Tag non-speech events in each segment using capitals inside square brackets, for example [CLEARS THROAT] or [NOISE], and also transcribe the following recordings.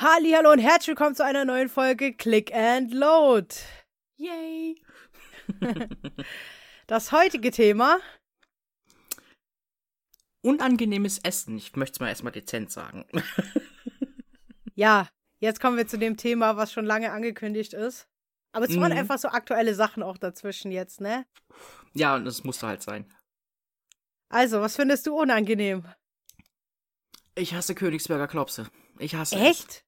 Hallo und herzlich willkommen zu einer neuen Folge Click and Load. Yay! [LAUGHS] Das heutige Thema. Unangenehmes Essen. Ich möchte es mal erstmal dezent sagen. [LAUGHS] Ja, jetzt kommen wir zu dem Thema, was schon lange angekündigt ist. Aber es waren Mhm. einfach so aktuelle Sachen auch dazwischen jetzt, ne? ja, und das musste halt sein. Also, was findest du unangenehm? Ich hasse Königsberger Klopse. Ich hasse es.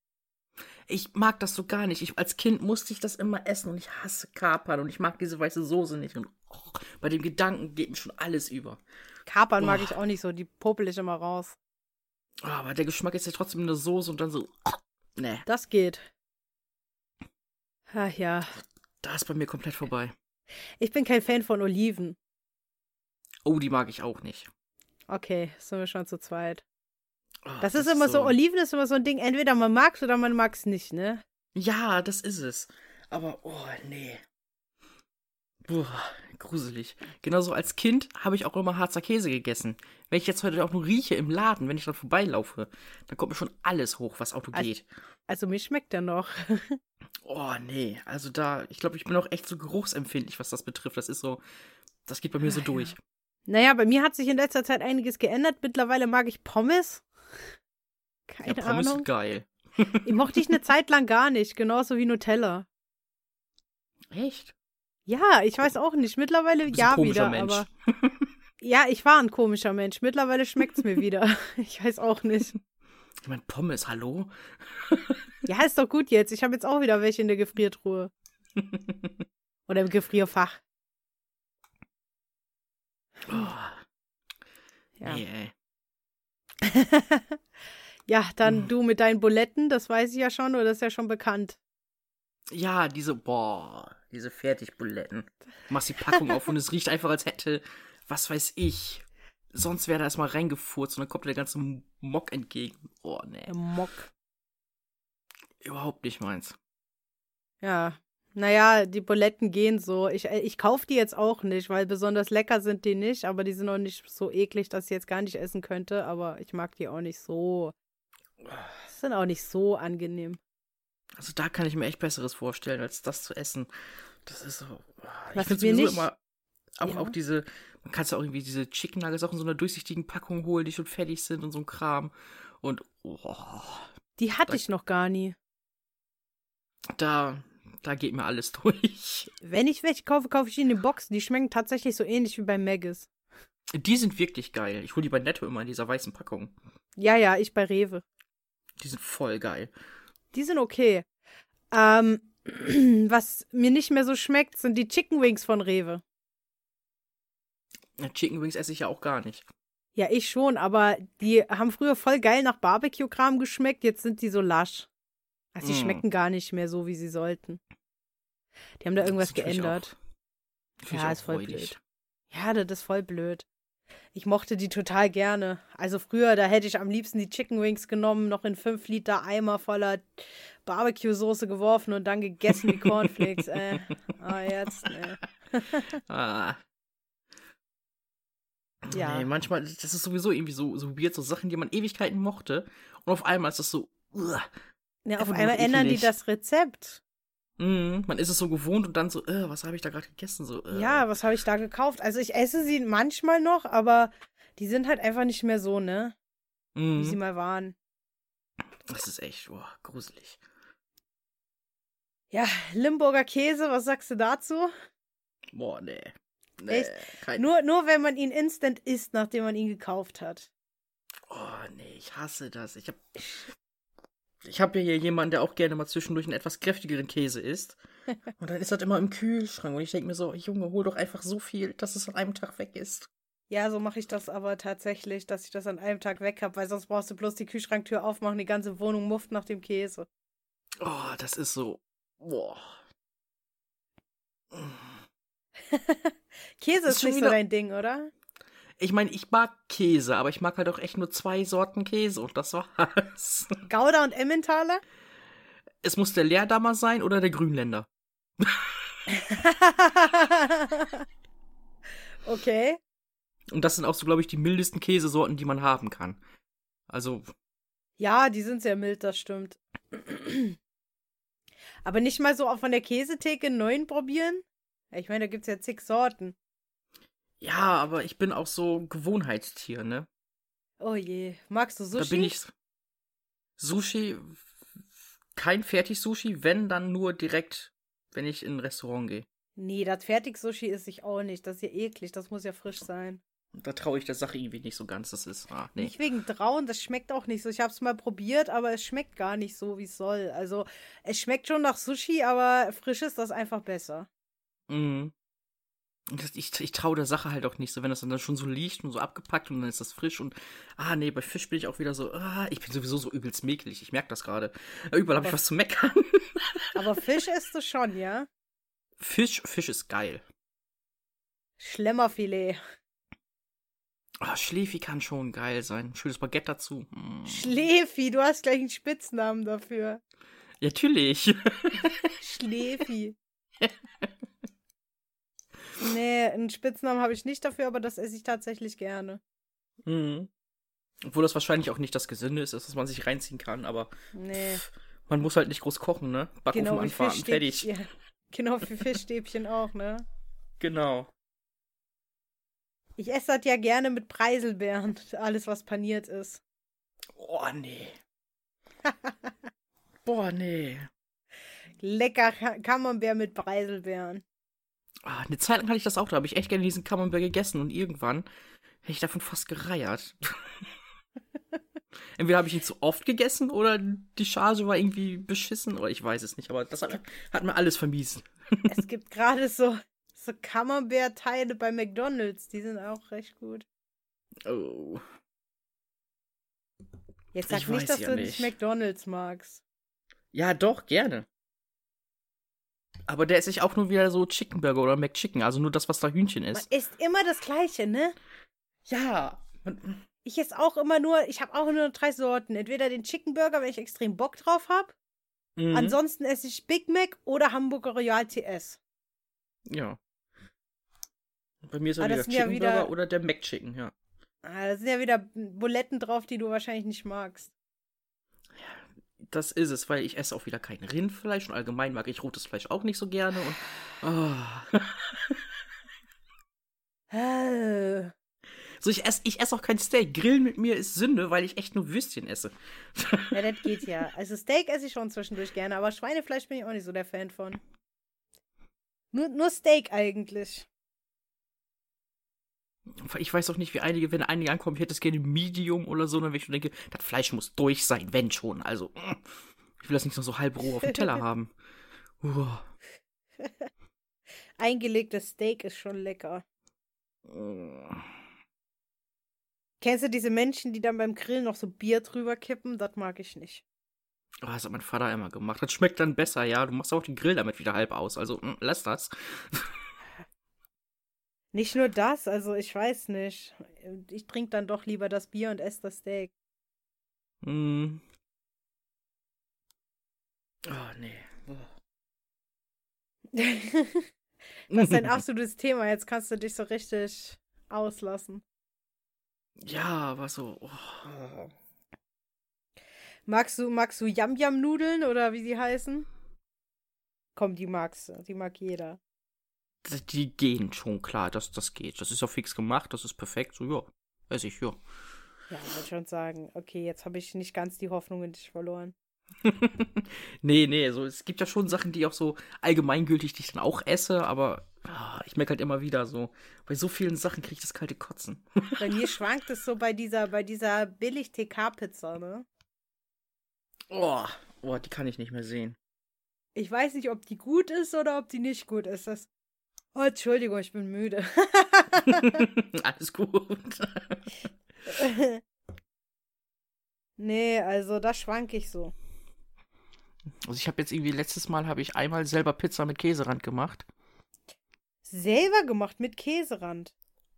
Ich mag das so gar nicht. Ich, als Kind musste ich das immer essen und ich hasse Kapern und ich mag diese weiße Soße nicht. Und oh, bei dem Gedanken geht mir schon alles über. Kapern mag Boah. ich auch nicht so, die popel ich immer raus. Oh, aber der Geschmack ist ja trotzdem in der Soße und dann so. Oh, nee, Das geht. Ach ja, da ist bei mir komplett vorbei. ich bin kein Fan von Oliven. Oh, die mag ich auch nicht. Okay, sind wir schon zu zweit. Oh, Das, ist immer so, Oliven ist immer so ein Ding, entweder man mag's oder man mag's nicht, ne? Ja, das ist es. Aber, oh, nee. Boah, gruselig. Genauso als Kind habe ich auch immer Harzer Käse gegessen. Wenn ich jetzt heute auch nur rieche im Laden, wenn ich dran vorbeilaufe, dann kommt mir schon alles hoch, was Auto Also- geht. Also mir schmeckt der noch. [LAUGHS] Oh, nee. Also da, ich glaube, ich bin auch echt so geruchsempfindlich, was das betrifft. Das ist so, das geht bei mir so Ah, durch. Naja, bei mir hat sich in letzter Zeit einiges geändert. Mittlerweile mag ich Pommes. Ja, Keine Pommes Ahnung. geil. Die mochte ich eine [LAUGHS] Zeit lang gar nicht, genauso wie Nutella. Echt? Ja, ich weiß auch nicht. Mittlerweile ja wieder, Mensch. aber [LAUGHS] ja, ich war ein komischer Mensch. Mittlerweile schmeckt's mir wieder. [LAUGHS] Ich weiß auch nicht. Ich meine, Pommes, hallo? Ja, ist doch gut jetzt. Ich habe jetzt auch wieder welche in der Gefriertruhe oder im Gefrierfach. Oh, Ja. nee, ey. [LAUGHS] ja, dann Mhm. du mit deinen Buletten, das weiß ich ja schon, oder das ist ja schon bekannt. Ja, diese, boah, diese Fertigbuletten. Du machst die Packung auf und es riecht einfach, als hätte, was weiß ich. Sonst wäre da erstmal reingefurzt und dann kommt der ganze Mock entgegen. Oh, nee. Der Mock. Überhaupt nicht meins. Ja. Naja, die Buletten gehen so. Ich, äh, ich kaufe die jetzt auch nicht, weil besonders lecker sind die nicht, aber die sind auch nicht so eklig, dass ich jetzt gar nicht essen könnte, aber ich mag die auch nicht so. Sind auch nicht so angenehm. Also da kann ich mir echt Besseres vorstellen, als das zu essen. Das ist so. Ich Was finde mir sowieso nicht- immer. Auch, Ja. auch diese, man kann ja auch irgendwie diese Chicken Nuggets auch in so einer durchsichtigen Packung holen, die schon fertig sind und so ein Kram. Und oh, Die hatte Da- ich noch gar nie. da, da geht mir alles [LAUGHS] durch. Wenn ich welche kaufe, kaufe ich die in den Boxen. Die schmecken tatsächlich so ähnlich wie bei Maggis. Die sind wirklich geil. Ich hole die bei Netto immer in dieser weißen Packung. Ja, ja, ich bei Rewe. Die sind voll geil. Die sind okay. Ähm, [CLEARS THROAT] was mir nicht mehr so schmeckt, sind die Chicken Wings von Rewe. Chicken Wings esse ich ja auch gar nicht. Ja, ich schon, aber die haben früher voll geil nach Barbecue-Kram geschmeckt, jetzt sind die so lasch. Also die Mm. schmecken gar nicht mehr so, wie sie sollten. Die haben da irgendwas ich geändert. ich Ja, auch ist voll räudig. blöd. Ja, das ist voll blöd. Ich mochte die total gerne. Also früher, da hätte ich am liebsten die Chicken Wings genommen, noch in 5 Liter Eimer voller Barbecue-Soße geworfen und dann gegessen wie [LAUGHS] Cornflakes. äh. Ah, jetzt, ne. [LAUGHS] Ah. Ja. Nee, manchmal, das ist sowieso irgendwie so, so weird, so Sachen, die man Ewigkeiten mochte. Und auf einmal ist das so, uah. Ja, auf einmal ändern die das Rezept. Mm, man ist es so gewohnt und dann so, äh, was habe ich da gerade gegessen? So, äh. Ja, was habe ich da gekauft? Also ich esse sie manchmal noch, aber die sind halt einfach nicht mehr so, ne? Wie sie Mm, mal waren. das ist echt, boah, gruselig. Ja, Limburger Käse, was sagst du dazu? Boah, nee. nee? Kein, Nur, nur wenn man ihn instant isst, nachdem man ihn gekauft hat. oh, nee, ich hasse das. Ich hab, ich hab ja hier jemanden, der auch gerne mal zwischendurch einen etwas kräftigeren Käse isst. [LAUGHS] Und dann ist das immer im Kühlschrank. Und ich denke mir so, Junge, hol doch einfach so viel, dass es an einem Tag weg ist. Ja, so mache ich das aber tatsächlich, dass ich das an einem Tag weg habe, weil sonst brauchst du bloß die Kühlschranktür aufmachen, die ganze Wohnung mufft nach dem Käse. Oh, das ist so. Boah. [LAUGHS] Käse Ist ist, schon nicht so wieder- dein Ding, oder? Ich meine, ich mag Käse, aber ich mag halt auch echt nur zwei Sorten Käse und das war's. [LAUGHS] Gouda und Emmentaler? Es muss der Leerdammer sein oder der Grünländer. [LAUGHS] okay. Und das sind auch so, glaube ich, die mildesten Käsesorten, die man haben kann. Also, Ja, die sind sehr mild, das stimmt. [CLEARS THROAT] Aber nicht mal so auch von der Käsetheke einen neuen probieren? Ich meine, da gibt's ja zig Sorten. Ja, aber ich bin auch so Gewohnheitstier, ne? Oh je. Magst du Sushi? Da bin ich. Sushi. Kein Fertig-Sushi, wenn dann nur direkt, wenn ich in ein Restaurant gehe. Nee, das Fertig-Sushi ist ich auch nicht. Das ist ja eklig. Das muss ja frisch sein. Da traue ich der Sache irgendwie nicht so ganz. Das ist. Ah, nee. Nicht wegen Trauen, das schmeckt auch nicht so. Ich habe es mal probiert, aber es schmeckt gar nicht so, wie es soll. Also, es schmeckt schon nach Sushi, aber frisch ist das einfach besser. Mhm. Ich, ich traue der Sache halt auch nicht so, wenn das dann schon so liegt und so abgepackt und dann ist das frisch und ah nee, bei Fisch bin ich auch wieder so, ah, ich bin sowieso so übelst mäkelig, ich merke das gerade. Überall habe ich was zu meckern. [LAUGHS] Aber Fisch isst du schon, ja? Fisch, Fisch ist geil. Schlemmerfilet. Oh, Schläfi kann schon geil sein. Schönes Baguette dazu. Mm. Schläfi, du hast gleich einen Spitznamen dafür. Ja, natürlich. [LAUGHS] Schläfi. [LAUGHS] nee, einen Spitznamen habe ich nicht dafür, aber das esse ich tatsächlich gerne. Mhm. Obwohl das wahrscheinlich auch nicht das Gesünde ist, dass man sich reinziehen kann, aber Nee. pff, man muss halt nicht groß kochen, ne? Backofen Genau wie anfahren, fertig. Fischstäbchen. Ja, genau wie Fischstäbchen auch, ne? Genau. Ich esse das ja gerne mit Preiselbeeren, alles was paniert ist. Oh, nee. [LAUGHS] Boah, nee. Lecker Camembert mit Preiselbeeren. Ah, eine Zeit lang hatte ich das auch, da habe ich echt gerne diesen Camembert gegessen und irgendwann hätte ich davon fast gereiert. [LAUGHS] Entweder habe ich ihn zu oft gegessen oder die Charge war irgendwie beschissen oder ich weiß es nicht, aber das hat, hat mir alles vermiesen. [LAUGHS] Es gibt gerade so, so Camembert-Teile bei McDonalds, die sind auch recht gut. Oh. Jetzt sag Ich nicht, dass ja du nicht. McDonalds magst. Ja, doch, gerne. Aber der esse ich auch nur wieder so Chicken Burger oder McChicken, also nur das, was da Hühnchen Man ist. isst immer das Gleiche, ne? Ja. man- Ich esse auch immer nur, ich habe auch nur drei Sorten. Entweder den Chicken Burger, wenn ich extrem Bock drauf habe. Mhm. Ansonsten esse ich Big Mac oder Hamburger Royal TS. Ja. Bei mir ist das wieder sind ja Chicken wieder- Burger oder der McChicken, ja. Ah, da sind ja wieder Buletten drauf, die du wahrscheinlich nicht magst. Das ist es, weil ich esse auch wieder kein Rindfleisch und allgemein mag ich rotes Fleisch auch nicht so gerne und oh. So ich esse ich esse auch kein Steak. Grillen mit mir ist Sünde, weil ich echt nur Würstchen esse. Ja, das geht ja. Also Steak esse ich schon zwischendurch gerne, aber Schweinefleisch bin ich auch nicht so der Fan von. Nur, nur Steak eigentlich. Ich weiß auch nicht, wie einige, wenn einige ankommen, ich hätte es gerne Medium oder so, dann wenn ich schon denke, das Fleisch muss durch sein, wenn schon. Also, ich will das nicht nur so halb roh auf dem Teller [LAUGHS] haben. Uah. [LAUGHS] Eingelegtes Steak ist schon lecker. Kennst du diese Menschen, die dann beim Grillen noch so Bier drüber kippen? Das mag ich nicht. Oh, das hat mein Vater immer gemacht. Das schmeckt dann besser, ja. Du machst auch den Grill damit wieder halb aus. Also, mm, lass das. [LAUGHS] Nicht nur das, also ich weiß nicht. Ich trinke dann doch lieber das Bier und esse das Steak. Mm. Oh, nee. [LAUGHS] [LAUGHS] Das ist ein absolutes Thema. Jetzt kannst du dich so richtig auslassen. Ja, aber so. Oh. Magst du, magst du Yam-Yam-Nudeln oder wie sie heißen? Komm, die magst du. Die mag jeder. Die- gehen schon klar, das, das geht. Das ist auch fix gemacht, das ist perfekt. So, ja. Weiß ich, ja. Ja, wollte schon sagen. Okay, jetzt habe ich nicht ganz die Hoffnung in dich verloren. [LAUGHS] nee, nee, so, es gibt ja schon Sachen, die auch so allgemeingültig, die ich dann auch esse, aber ah, ich merke halt immer wieder so, bei so vielen Sachen kriege ich das kalte Kotzen. [LAUGHS] Bei mir schwankt es so bei dieser, bei dieser billig TK-Pizza, ne? Oh, oh, die kann ich nicht mehr sehen. Ich weiß nicht, ob die gut ist oder ob die nicht gut ist. Das. Oh, Entschuldigung, ich bin müde. [LAUGHS] Alles gut. [LAUGHS] nee, also da schwank ich so. Also ich habe jetzt irgendwie letztes Mal habe ich einmal selber Pizza mit Käserand gemacht. Selber gemacht mit Käserand.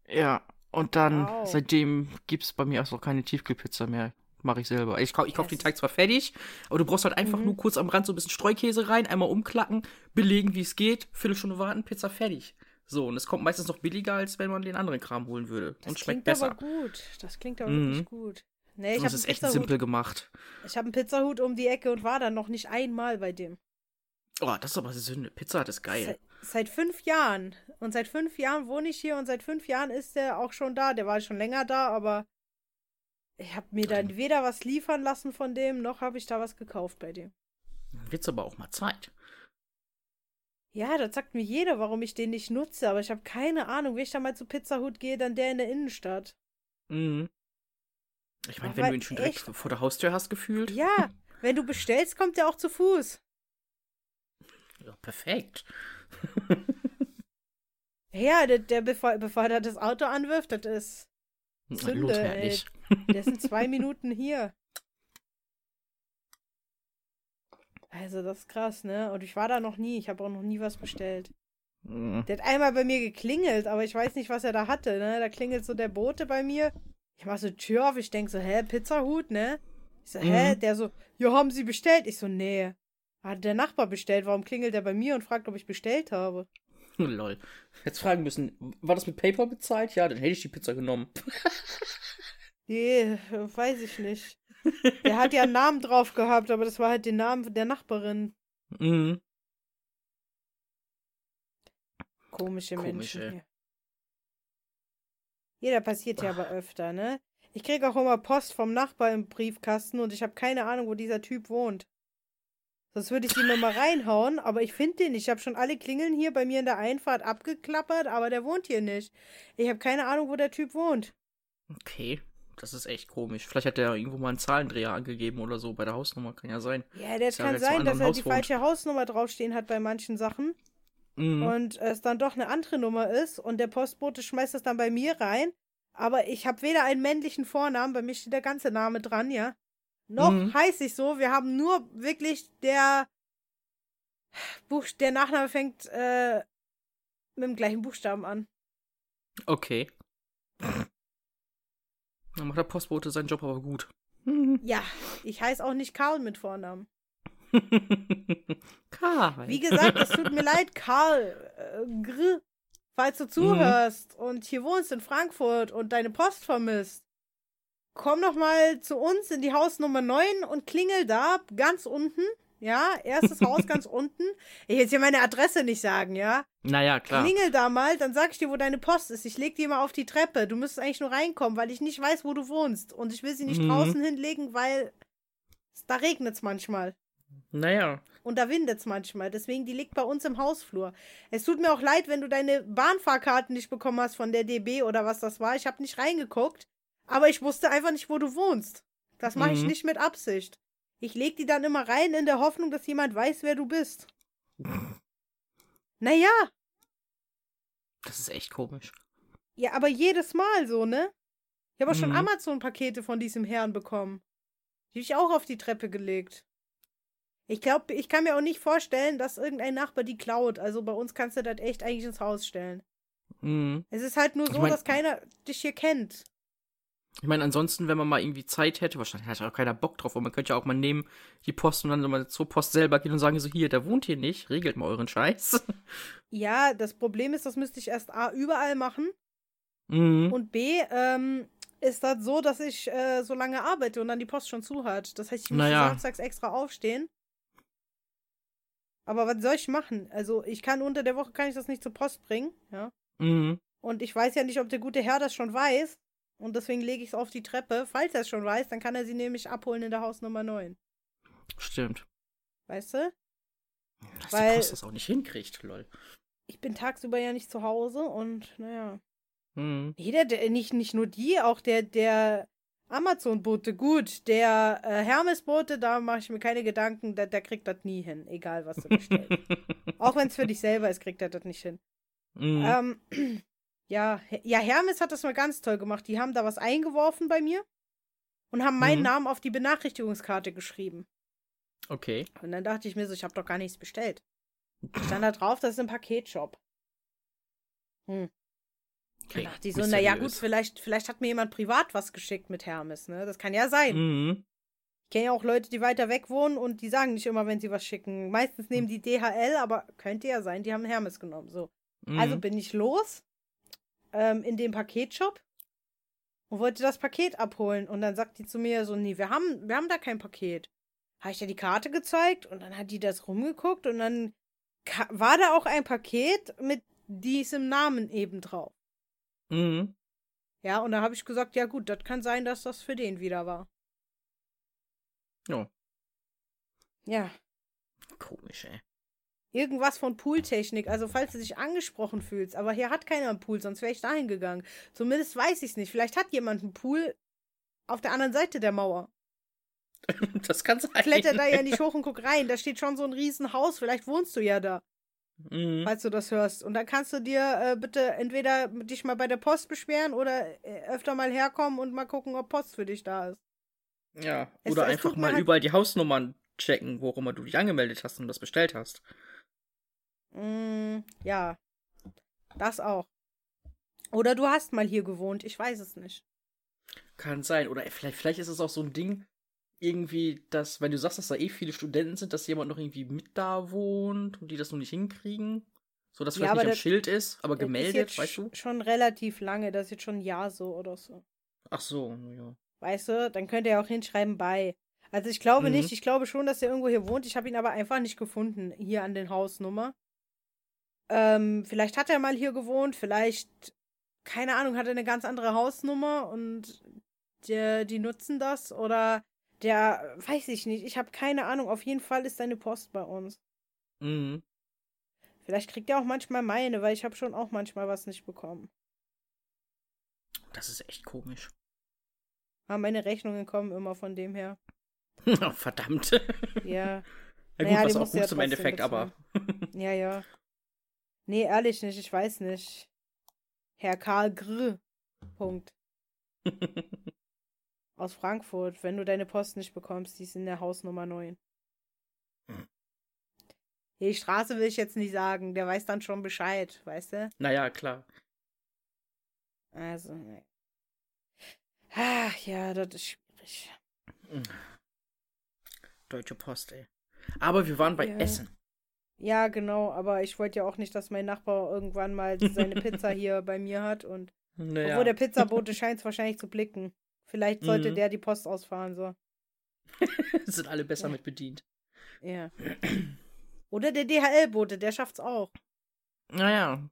Ja, und dann Wow. seitdem gibt es bei mir auch keine Tiefkühlpizza mehr. Mache ich selber. Ich, kau ich kaufe den Yes. Teig zwar fertig, aber du brauchst halt einfach Mhm. nur kurz am Rand so ein bisschen Streukäse rein, einmal umklacken, belegen, wie es geht, Viertelstunde warten, Pizza fertig. So, und es kommt meistens noch billiger, als wenn man den anderen Kram holen würde. Das und schmeckt klingt besser. aber gut. Das klingt aber Mhm. wirklich gut. Nee, ich das habe ist echt simpel gemacht. ich hab einen Pizzahut um die Ecke und war dann noch nicht einmal bei dem. Oh, das ist aber Sünde. Pizza Hut ist geil. Seit, seit fünf Jahren. Und seit fünf Jahren wohne ich hier und seit fünf Jahren ist der auch schon da. Der war schon länger da, aber ich habe mir dann weder was liefern lassen von dem, noch habe ich da was gekauft bei dem. Dann wird's aber auch mal Zeit. Ja, das sagt mir jeder, warum ich den nicht nutze, aber ich habe keine Ahnung. Wenn ich da mal zu Pizzahut gehe, dann der in der Innenstadt. Mhm. Ich meine, wenn du ihn schon direkt echt- vor der Haustür hast gefühlt. Ja, [LAUGHS] wenn du bestellst, kommt der auch zu Fuß. Ja, perfekt. Ja, der, der bevor, bevor er das Auto anwirft, das ist. Sünde, Lotherlich. Der sind zwei Minuten hier. Also, das ist krass, ne? Und ich war da noch nie. Ich habe auch noch nie was bestellt. Mhm. Der hat einmal bei mir geklingelt, aber ich weiß nicht, was er da hatte, ne? Da klingelt so der Bote bei mir. Ich mach so die Tür auf, ich denk so, hä, Pizzahut, ne? Ich so, hä? Mhm. Der so, ja, haben Sie bestellt? Ich so, nee. Hat der Nachbar bestellt, warum klingelt er bei mir und fragt, ob ich bestellt habe? [LAUGHS] Lol. Jetzt fragen müssen, war das mit PayPal bezahlt? Ja, dann hätte ich die Pizza genommen. [LAUGHS] Nee, weiß ich nicht. Der hat ja einen Namen drauf gehabt, aber das war halt der Name der Nachbarin. Mhm. Komische Komisch, Menschen. hier. Jeder passiert ja aber öfter, ne? Ich krieg auch immer Post vom Nachbar im Briefkasten und ich habe keine Ahnung, wo dieser Typ wohnt. Sonst würde ich ihn mir mal reinhauen, aber ich finde den nicht. Ich habe schon alle Klingeln hier bei mir in der Einfahrt abgeklappert, aber der wohnt hier nicht. Ich habe keine Ahnung, wo der Typ wohnt. Okay. Das ist echt komisch. Vielleicht hat der irgendwo mal einen Zahlendreher angegeben oder so bei der Hausnummer. Kann ja sein. Ja, das ja kann sein, dass er Haus die wohnt. falsche Hausnummer draufstehen hat bei manchen Sachen. Mhm. und es dann doch eine andere Nummer ist und der Postbote schmeißt es dann bei mir rein. Aber ich habe weder einen männlichen Vornamen, bei mir steht der ganze Name dran, ja. Noch Mhm. heiße ich so, wir haben nur wirklich der Buch, der Nachname fängt äh, mit dem gleichen Buchstaben an. Okay. Dann macht der Postbote seinen Job aber gut. Mhm. [LAUGHS] Ja, ich heiße auch nicht Karl mit Vornamen. [LAUGHS] Karl. Wie gesagt, es tut mir leid, Karl, äh, Gr, falls du zuhörst und hier wohnst in Frankfurt und deine Post vermisst. Komm doch mal zu uns in die Haus Nummer 9 und klingel da ganz unten. Ja, erstes Haus ganz [LAUGHS] unten. Ich will jetzt hier meine Adresse nicht sagen, ja. Naja, klar. Klingel da mal, dann sag ich dir, wo deine Post ist. Ich leg die mal auf die Treppe. Du müsstest eigentlich nur reinkommen, weil ich nicht weiß, wo du wohnst. Und ich will sie nicht Mhm. draußen hinlegen, weil da regnet's manchmal. Naja. Und da windet's manchmal. Deswegen, die liegt bei uns im Hausflur. Es tut mir auch leid, wenn du deine Bahnfahrkarten nicht bekommen hast von der DB oder was das war. Ich habe nicht reingeguckt. Aber ich wusste einfach nicht, wo du wohnst. Das mache ich Mhm. nicht mit Absicht. Ich leg die dann immer rein in der Hoffnung, dass jemand weiß, wer du bist. [LAUGHS] Naja, Das ist echt komisch. ja, aber jedes Mal so, ne? Ich habe auch schon Mhm. Amazon-Pakete von diesem Herrn bekommen. Die habe ich auch auf die Treppe gelegt. Ich glaube, ich kann mir auch nicht vorstellen, dass irgendein Nachbar die klaut. Also bei uns kannst du das echt eigentlich ins Haus stellen. Mhm. Es ist halt nur Ich so, mein- dass keiner dich hier kennt. Ich meine, ansonsten, wenn man mal irgendwie Zeit hätte, wahrscheinlich hat auch keiner Bock drauf, aber man könnte ja auch mal nehmen, die Post und dann so mal zur Post selber gehen und sagen so, hier, der wohnt hier nicht, regelt mal euren Scheiß. [LAUGHS] Ja, das Problem ist, das müsste ich erst A überall machen Mhm. und B ähm, ist das so, dass ich äh, so lange arbeite und dann die Post schon zu hat. Das heißt, ich muss Naja. samstags extra aufstehen. Aber was soll ich machen? Also ich kann unter der Woche kann ich das nicht zur Post bringen, ja. Mhm. Und ich weiß ja nicht, ob der gute Herr das schon weiß. Und deswegen lege ich es auf die Treppe. Falls er es schon weiß, dann kann er sie nämlich abholen in der Hausnummer 9. Stimmt. Weißt du? Dass Weil- die Post das auch nicht hinkriegt, lol. Ich bin tagsüber ja nicht zu Hause und naja. Mhm. Jeder, der, nicht, nicht nur die, auch der, der Amazon-Bote, gut, der äh, Hermes-Bote, da mache ich mir keine Gedanken, der, der kriegt das nie hin, egal was du bestellst. [LAUGHS] auch wenn es für dich selber ist, kriegt er das nicht hin. mhm. Ähm, ja, ja, Hermes hat das mal ganz toll gemacht. Die haben da was eingeworfen bei mir und haben meinen Mhm. Namen auf die Benachrichtigungskarte geschrieben. Okay. Und dann dachte ich mir so, ich habe doch gar nichts bestellt. Stand da drauf, das ist ein Paketshop. Hm. okay. Dann dachte ich so, naja, gut, vielleicht, vielleicht hat mir jemand privat was geschickt mit Hermes, ne? Das kann ja sein. Mhm. Ich kenne ja auch Leute, die weiter weg wohnen und die sagen nicht immer, wenn sie was schicken. Meistens nehmen die DHL, aber könnte ja sein, die haben Hermes genommen. So. Mhm. Also bin ich los ähm, in den Paketshop und wollte das Paket abholen. Und dann sagt die zu mir so, nee, wir haben, wir haben da kein Paket. Habe ich ihr die Karte gezeigt und dann hat die das rumgeguckt und dann war da auch ein Paket mit diesem Namen eben drauf. Mhm. Ja, und da habe ich gesagt, ja gut, das kann sein, dass das für den wieder war. Ja. Ja. Komisch, ey. Irgendwas von Pooltechnik, also falls du dich angesprochen fühlst, aber hier hat keiner einen Pool, sonst wäre ich dahin gegangen. Zumindest weiß ich es nicht. Vielleicht hat jemand einen Pool auf der anderen Seite der Mauer. [LAUGHS] Das kann sein. Kletter da ja nicht [LAUGHS] hoch und guck rein. Da steht schon so ein Riesenhaus. Vielleicht wohnst du ja da. Mhm. Falls du das hörst. Und dann kannst du dir äh, bitte entweder dich mal bei der Post beschweren oder äh, öfter mal herkommen und mal gucken, ob Post für dich da ist. Ja, Es- oder es einfach mal halt- überall die Hausnummern checken, wo auch immer du dich angemeldet hast und das bestellt hast. Mm, ja. Das auch. Oder du hast mal hier gewohnt. Ich weiß es nicht. Kann sein. Oder vielleicht, vielleicht ist es auch so ein Ding, irgendwie, dass, wenn du sagst, dass da eh viele Studenten sind, dass jemand noch irgendwie mit da wohnt und die das noch nicht hinkriegen. So dass Ja, vielleicht nicht am das- Schild ist, aber ist gemeldet, jetzt weißt du? sch- Schon relativ lange. Das ist jetzt schon ein Jahr so oder so. Ach so, ja. Weißt du, dann könnt ihr auch hinschreiben bei. Also ich glaube Mhm. nicht, ich glaube schon, dass er irgendwo hier wohnt. Ich habe ihn aber einfach nicht gefunden, hier an den Hausnummer. Ähm, vielleicht hat er mal hier gewohnt, vielleicht, keine Ahnung, hat er eine ganz andere Hausnummer und der, die nutzen das oder der, weiß ich nicht, ich habe keine Ahnung. Auf jeden Fall ist seine Post bei uns. Mhm. Vielleicht kriegt er auch manchmal meine, weil ich habe schon auch manchmal was nicht bekommen. Das ist echt komisch. Aber meine Rechnungen kommen immer von dem her. [LAUGHS] Oh, verdammt. Ja. [LAUGHS] Ja gut, Naja, was die auch gut trotzdem Endeffekt, aber. Ja, ja. Nee, ehrlich nicht, ich weiß nicht. Herr Karl Grr. Punkt. [LAUGHS] Aus Frankfurt, wenn du deine Post nicht bekommst, die ist in der Hausnummer 9. Hm. Die Straße will ich jetzt nicht sagen, der weiß dann schon Bescheid, weißt du? naja, klar. Also, nee. Ach ja, das ist schwierig. Deutsche Post, ey. Aber wir waren bei Ja. Essen. Ja, genau, aber ich wollte ja auch nicht, dass mein Nachbar irgendwann mal [LAUGHS] seine Pizza hier bei mir hat und Naja. Obwohl der [LAUGHS] Pizzabote scheint es wahrscheinlich zu blicken. Vielleicht sollte Mhm. der die Post ausfahren, so. [LAUGHS] sind alle besser Ja. mit bedient. Ja. [CLEARS THROAT] Oder der DHL-Bote, der schafft's auch. Naja.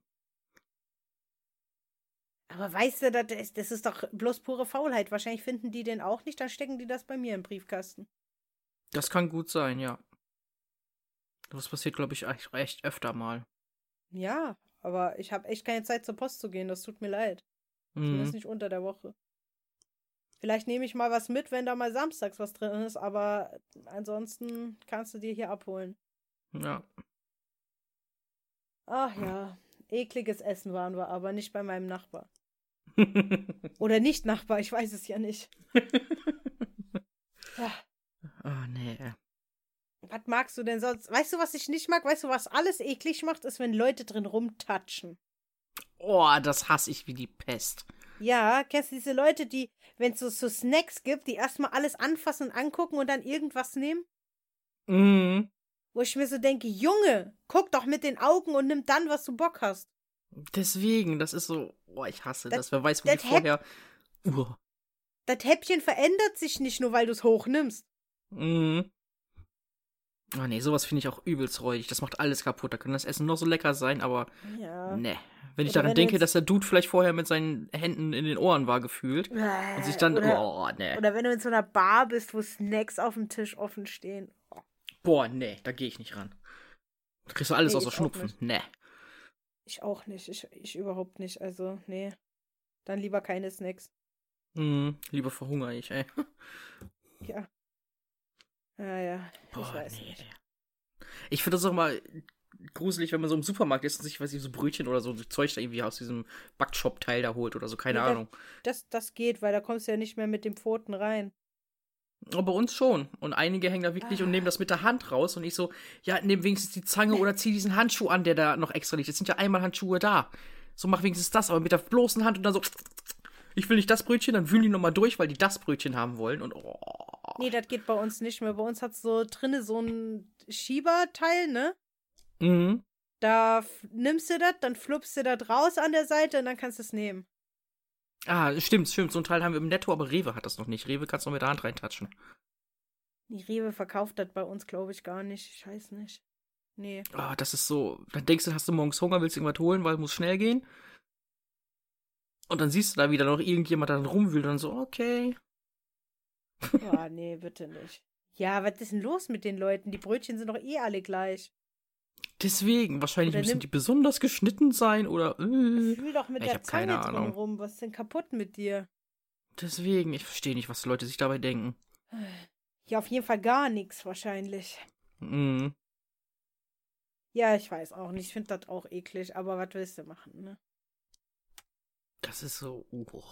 Aber weißt du, das ist, das ist doch bloß pure Faulheit. Wahrscheinlich finden die den auch nicht, dann stecken die das bei mir im Briefkasten. Das kann gut sein, ja. Das passiert, glaube ich, echt, echt öfter mal. Ja, aber ich habe echt keine Zeit zur Post zu gehen, das tut mir leid. Zumindest Mhm. nicht unter der Woche. Vielleicht nehme ich mal was mit, wenn da mal samstags was drin ist, aber ansonsten kannst du dir hier abholen. Ja. Ach ja, ekliges Essen waren wir, aber nicht bei meinem Nachbar. [LAUGHS] Oder nicht Nachbar, ich weiß es ja nicht. Ja, [LAUGHS] oh, nee. Was magst du denn sonst? Weißt du, was ich nicht mag? Weißt du, was alles eklig macht, ist, wenn Leute drin rumtatschen. Oh, das hasse ich wie die Pest. Ja, kennst du diese Leute, die, wenn es so, so Snacks gibt, die erstmal alles anfassen und angucken und dann irgendwas nehmen? Mhm. Wo ich mir so denke, Junge, guck doch mit den Augen und nimm dann, was du Bock hast. Deswegen, das ist so. Oh, ich hasse Das- das. Wer weiß, wo die vorher. Uh. Das Häppchen verändert sich nicht nur, weil du es hochnimmst. Mhm. Oh nee, sowas finde ich auch übelst räudig. Das macht alles kaputt. Da kann das Essen noch so lecker sein, aber Ja. ne. Wenn ich Oder daran wenn denke, dass der Dude vielleicht vorher mit seinen Händen in den Ohren war gefühlt und sich dann. oder, oh, ne. oder wenn du in so einer Bar bist, wo Snacks auf dem Tisch offen stehen. Oh, Boah, nee, da gehe ich nicht ran. Da kriegst du alles Nee, außer Schnupfen. nicht. Ne. ich auch nicht. Ich, ich überhaupt nicht. Also, nee. Dann lieber keine Snacks. Mhm. Lieber verhungere ich, ey. Ja. Naja, ich Boah, weiß nee. nicht. Ich finde das auch mal gruselig, wenn man so im Supermarkt ist und sich, weiß ich, so Brötchen oder so Zeug da irgendwie aus diesem Backshop-Teil da holt oder so, keine Ja, Ahnung. Das, das geht, weil da kommst du ja nicht mehr mit den Pfoten rein. Aber bei uns schon. Und einige hängen da wirklich und Ah. nehmen das mit der Hand raus und ich so, ja, nimm wenigstens die Zange oder zieh diesen Handschuh an, der da noch extra liegt. Es sind ja einmal Handschuhe da. So mach wenigstens das, aber mit der bloßen Hand und dann so, ich will nicht das Brötchen, dann wühlen die nochmal durch, weil die das Brötchen haben wollen und oh. Nee, das geht bei uns nicht mehr. Bei uns hat so drinne so ein Schieberteil, ne? Mhm. Da nimmst du das, dann flupst du das raus an der Seite und dann kannst du es nehmen. Ah, stimmt, stimmt. So ein Teil haben wir im Netto, aber Rewe hat das noch nicht. Rewe kannst du noch mit der Hand reintatschen. Die Rewe verkauft das bei uns, glaube ich, gar nicht. Ich weiß nicht. Nee. Ah, das ist so. Dann denkst du, hast du morgens Hunger, willst irgendwas holen, weil es muss schnell gehen. Und dann siehst du da wieder noch irgendjemand da rumwühlt und dann so, okay. [LAUGHS] Ja, nee, bitte nicht. Ja, was ist denn los mit den Leuten? Die Brötchen sind doch eh alle gleich. Deswegen, wahrscheinlich Oder müssen die besonders geschnitten sein oder. Äh, Fühl doch mit Ich der Zange drin Ahnung. rum. Was ist denn kaputt mit dir? deswegen, ich verstehe nicht, was die Leute sich dabei denken. Ja, auf jeden Fall gar nichts wahrscheinlich. Mhm. Ja, ich weiß auch nicht. Ich finde das auch eklig, aber was willst du machen, ne? Das ist so. Oh.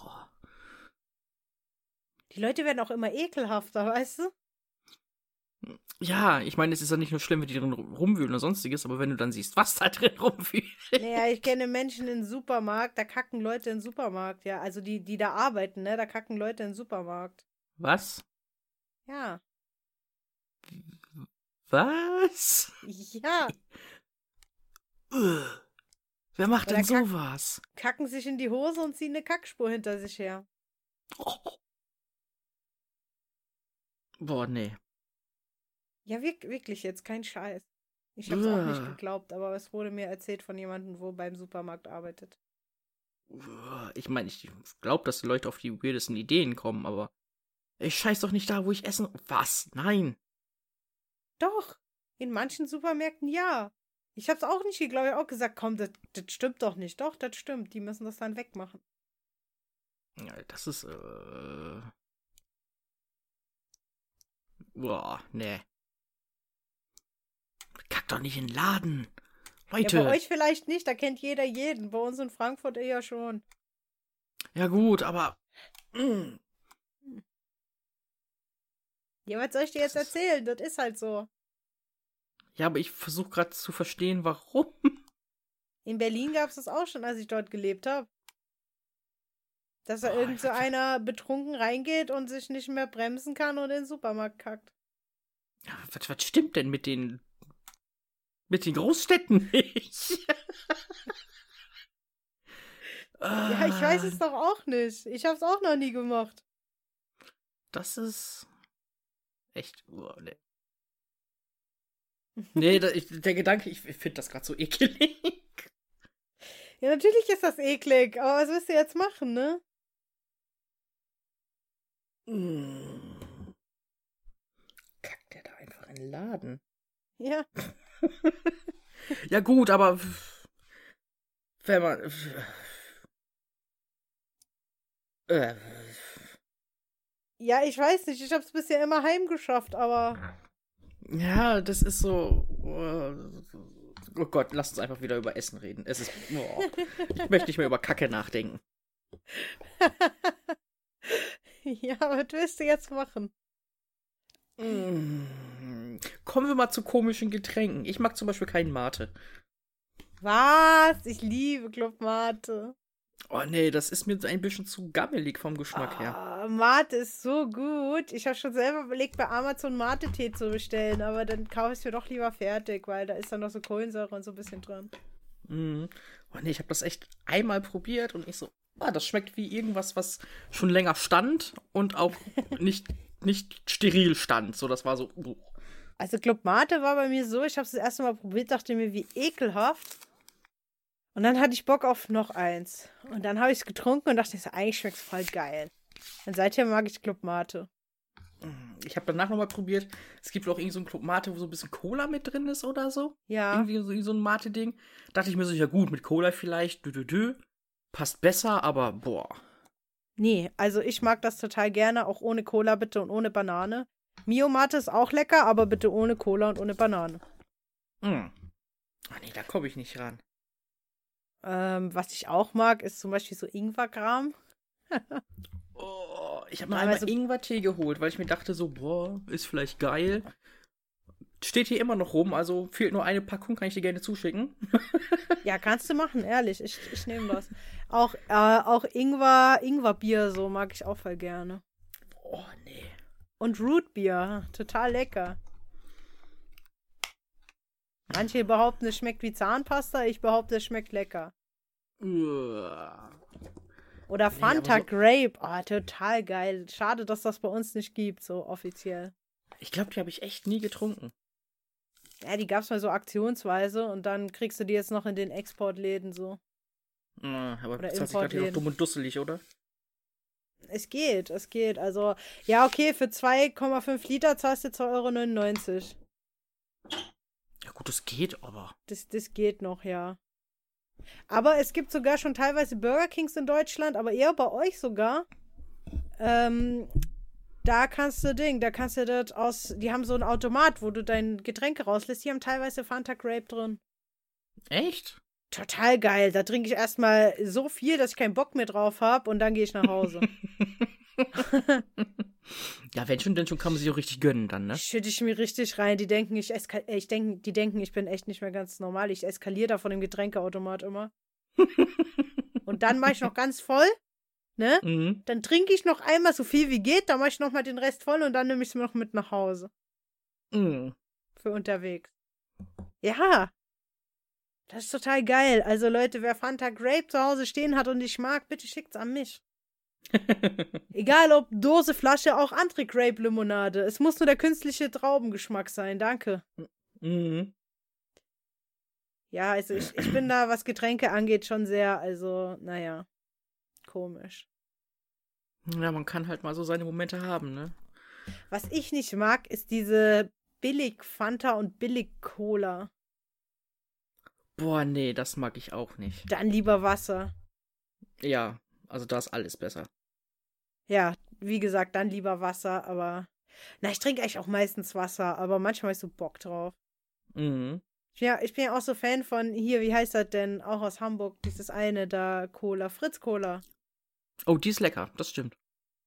Die Leute werden auch immer ekelhafter, weißt du? Ja, ich meine, es ist ja nicht nur schlimm, wenn die drin rumwühlen oder sonstiges, aber wenn du dann siehst, was da drin rumwühlt. Naja, ich kenne Menschen im Supermarkt, da kacken Leute im Supermarkt, ja. Also die, die da arbeiten, ne? Da kacken Leute im Supermarkt. Was? Ja. Was? Ja. Wer macht denn sowas? Kacken sich in die Hose und ziehen eine Kackspur hinter sich her. Oh. [LAUGHS] Boah, nee. Ja, wirk wirklich jetzt, kein Scheiß. Ich hab's auch nicht geglaubt, aber es wurde mir erzählt von jemandem, wo beim Supermarkt arbeitet. Ich meine, ich glaube, dass die Leute auf die weirdesten Ideen kommen, aber ich scheiß doch nicht da, wo ich essen. Was? Nein. Doch, in manchen Supermärkten ja. Ich hab's auch nicht geglaubt. Ich auch gesagt, komm, das, das stimmt doch nicht. Doch, das stimmt. Die müssen das dann wegmachen. Ja, das ist, äh. Boah, nee. Kack doch nicht in den Laden. Leute. Ja, bei euch vielleicht nicht, da kennt jeder jeden. Bei uns in Frankfurt eher schon. Ja, gut, aber. Mm, Ja, was soll ich dir jetzt Das erzählen? Das ist halt so. Ja, aber ich versuche gerade zu verstehen, warum. In Berlin gab's das auch schon, als ich dort gelebt habe. Dass da Boah, irgend so einer betrunken reingeht und sich nicht mehr bremsen kann und in den Supermarkt kackt. Ja, was, was stimmt denn mit den. mit den Großstädten nicht? [LAUGHS] Ja, ich weiß es doch auch nicht. Ich hab's auch noch nie gemacht. Das ist. echt. Oh, nee. [LAUGHS] Nee, da, ich, der Gedanke, ich, ich finde das gerade so ekelig. Ja, natürlich ist das eklig, aber was willst du jetzt machen, ne? Mm. Kackt der da einfach in den Laden? Ja. [LAUGHS] Ja, gut, aber. Wenn man. Äh, Ja, ich weiß nicht, ich hab's bisher immer heimgeschafft, aber ja, das ist so. Oh Gott, lass uns einfach wieder über Essen reden. Es ist. Oh, ich möchte nicht mehr über Kacke nachdenken. [LAUGHS] ja, was willst du jetzt machen? Mm. Kommen wir mal zu komischen Getränken. Ich mag zum Beispiel keinen Mate. Was? Ich liebe Clubmate. Oh nee, das ist mir so ein bisschen zu gammelig vom Geschmack her. Ah, Mate ist so gut. Ich habe schon selber überlegt, bei Amazon Mate-Tee zu bestellen, aber dann kaufe ich es mir doch lieber fertig, weil da ist dann noch so Kohlensäure und so ein bisschen drin. Mhm. Oh nee, ich habe das echt einmal probiert und ich so, ah, das schmeckt wie irgendwas, was schon länger stand und auch [LAUGHS] nicht, nicht steril stand. So, das war so. Uh. Also Club Mate war bei mir so, ich habe es das erste Mal probiert, dachte mir, wie ekelhaft. Und dann hatte ich Bock auf noch eins. Und dann habe ich es getrunken und dachte, eigentlich schmeckt es voll geil. Und seitdem mag ich Club Mate. Ich habe danach nochmal probiert. Es gibt auch irgendwie so ein Club Mate, wo so ein bisschen Cola mit drin ist oder so. Ja. Irgendwie so, so ein Mate-Ding. Dachte ich mir so, ja gut, mit Cola vielleicht, dü, dü, dü. Passt besser, aber boah. Nee, also ich mag das total gerne, auch ohne Cola bitte und ohne Banane. Mio Mate ist auch lecker, aber bitte ohne Cola und ohne Banane. Mm. Ah nee, da komme ich nicht ran. Ähm, was ich auch mag, ist zum Beispiel so Ingwerkram. Oh, ich habe mir einmal also- Ingwer-Tee geholt, weil ich mir dachte so, boah, ist vielleicht geil. Steht hier immer noch rum, also fehlt nur eine Packung, kann ich dir gerne zuschicken. [LAUGHS] Ja, kannst du machen, ehrlich. Ich, ich nehme das. Auch, äh, auch Ingwer, Ingwerbier, so mag ich auch voll gerne. Oh, nee. Und Rootbier, total lecker. Manche behaupten, es schmeckt wie Zahnpasta, ich behaupte, es schmeckt lecker. Uah. Oder Nee, Fanta aber so- Grape. Oh, total geil. Schade, dass das bei uns nicht gibt, so offiziell. Ich glaube, die habe ich echt nie getrunken. Ja, die gab's mal so aktionsweise und dann kriegst du die jetzt noch in den Exportläden so. Ah, aber Oder das hat sich gerade dumm und dusselig, oder? Es geht, es geht. Also, ja, okay, für 2,5 Liter zahlst du 2,99 Euro. Ja gut, das geht aber. Das, das geht noch, ja. Aber es gibt sogar schon teilweise Burger Kings in Deutschland, aber eher bei euch sogar. Ähm, da kannst du Ding, da kannst du das aus, die haben so ein Automat, wo du dein Getränke rauslässt. Die haben teilweise Fanta Grape drin. Echt? Total geil. Da trinke ich erstmal so viel, dass ich keinen Bock mehr drauf habe und dann gehe ich nach Hause. [LAUGHS] ja, wenn schon, denn schon kann man sich auch richtig gönnen dann, ne? Schütte ich mir richtig rein. Die denken, ich eska äh, ich denk, die denken, ich bin echt nicht mehr ganz normal. Ich eskaliere da von dem Getränkeautomat immer. [LAUGHS] und dann mache ich noch ganz voll, ne? Mhm. Dann trinke ich noch einmal so viel wie geht, dann mache ich noch mal den Rest voll und dann nehme ich es mir noch mit nach Hause Mhm. für unterwegs. Ja. Das ist total geil. Also Leute, wer Fanta Grape zu Hause stehen hat und ich mag, bitte schickt's an mich. [LAUGHS] Egal ob Dose, Flasche, auch andere Grape-Limonade. Es muss nur der künstliche Traubengeschmack sein. Danke. mhm. Ja, also ich, ich bin da, was Getränke angeht, schon sehr, also, naja, komisch. Ja, man kann halt mal so seine Momente haben, ne? Was ich nicht mag, ist diese Billig-Fanta und Billig-Cola. Boah, nee, das mag ich auch nicht. Dann lieber Wasser. Ja, also da ist alles besser. Ja, wie gesagt, dann lieber Wasser, aber. Na, ich trinke eigentlich auch meistens Wasser, aber manchmal ich so Bock drauf. Mhm. Ja, ich bin ja auch so Fan von hier, wie heißt das denn? Auch aus Hamburg, dieses eine da, Cola, Fritz Cola. Oh, die ist lecker, das stimmt.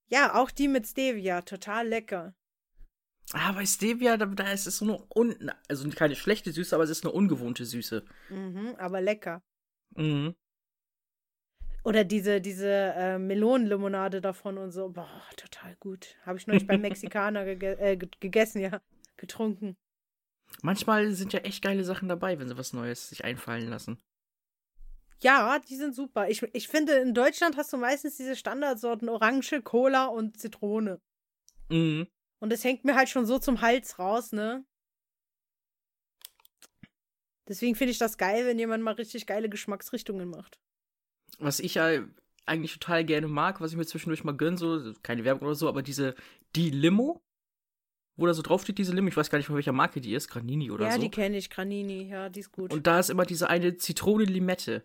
Ja, auch die mit Stevia, total lecker. Ah, bei Stevia, da, da ist es so eine, un also keine schlechte Süße, aber es ist eine ungewohnte Süße. Mhm, aber lecker. Mhm. Oder diese, diese äh, Melonenlimonade davon und so. Boah, total gut. Habe ich neulich beim [LAUGHS] Mexikaner gege äh, ge- gegessen, ja. Getrunken. Manchmal sind ja echt geile Sachen dabei, wenn sie was Neues sich einfallen lassen. Ja, die sind super. Ich, ich finde, in Deutschland hast du meistens diese Standardsorten Orange, Cola und Zitrone. Mhm. Und das hängt mir halt schon so zum Hals raus, ne? Deswegen finde ich das geil, wenn jemand mal richtig geile Geschmacksrichtungen macht. Was ich ja eigentlich total gerne mag, was ich mir zwischendurch mal gönne, so, keine Werbung oder so, aber diese, die Limo, wo da so draufsteht, diese Limo, ich weiß gar nicht, von welcher Marke die ist, Granini oder ja, so. die kenne ich, Granini, ja, die ist gut. Und da ist immer diese eine Zitrone-Limette.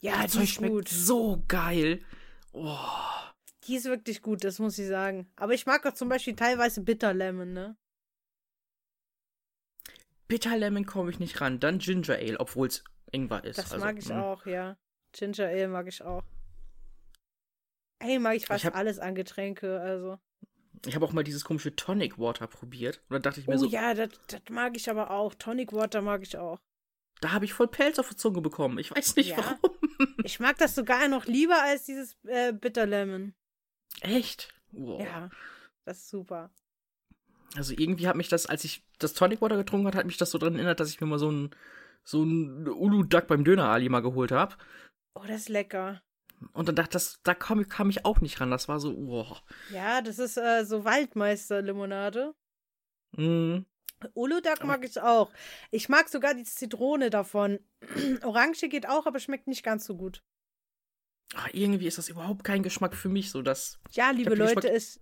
ja, das die Zeug ist schmeckt gut. so geil. Oh. Die ist wirklich gut, das muss ich sagen. Aber ich mag auch zum Beispiel teilweise Bitter Lemon, ne? Bitter Lemon komme ich nicht ran. Dann Ginger Ale, obwohl es Ingwer ist. Das also, mag ich mm. auch, ja. Ginger Ale mag ich auch. Ey, mag ich fast hab- alles an Getränke, also. Ich habe auch mal dieses komische Tonic Water probiert. Und dann dachte ich mir Oh so, ja, das mag ich aber auch. Tonic Water mag ich auch. da habe ich voll Pelz auf der Zunge bekommen. Ich weiß nicht Ja? warum. [LAUGHS] Ich mag das sogar noch lieber als dieses äh, Bitter Lemon. Echt? Wow. Ja, das ist super. Also irgendwie hat mich das, als ich das Tonic Water getrunken hat, hat mich das so dran erinnert, dass ich mir mal so ein so ein Ulu Duck beim Döner Ali mal geholt habe. Oh, das ist lecker. Und dann dachte ich, da kam, kam ich auch nicht ran. Das war so, wow. Ja, das ist äh, so Waldmeister-Limonade. Mm. Uludag mag ich auch. Ich mag sogar die Zitrone davon. [CLEARS THROAT] Orange geht auch, aber schmeckt nicht ganz so gut. Ah, irgendwie ist das überhaupt kein Geschmack für mich, so das Ja, liebe Leute, es,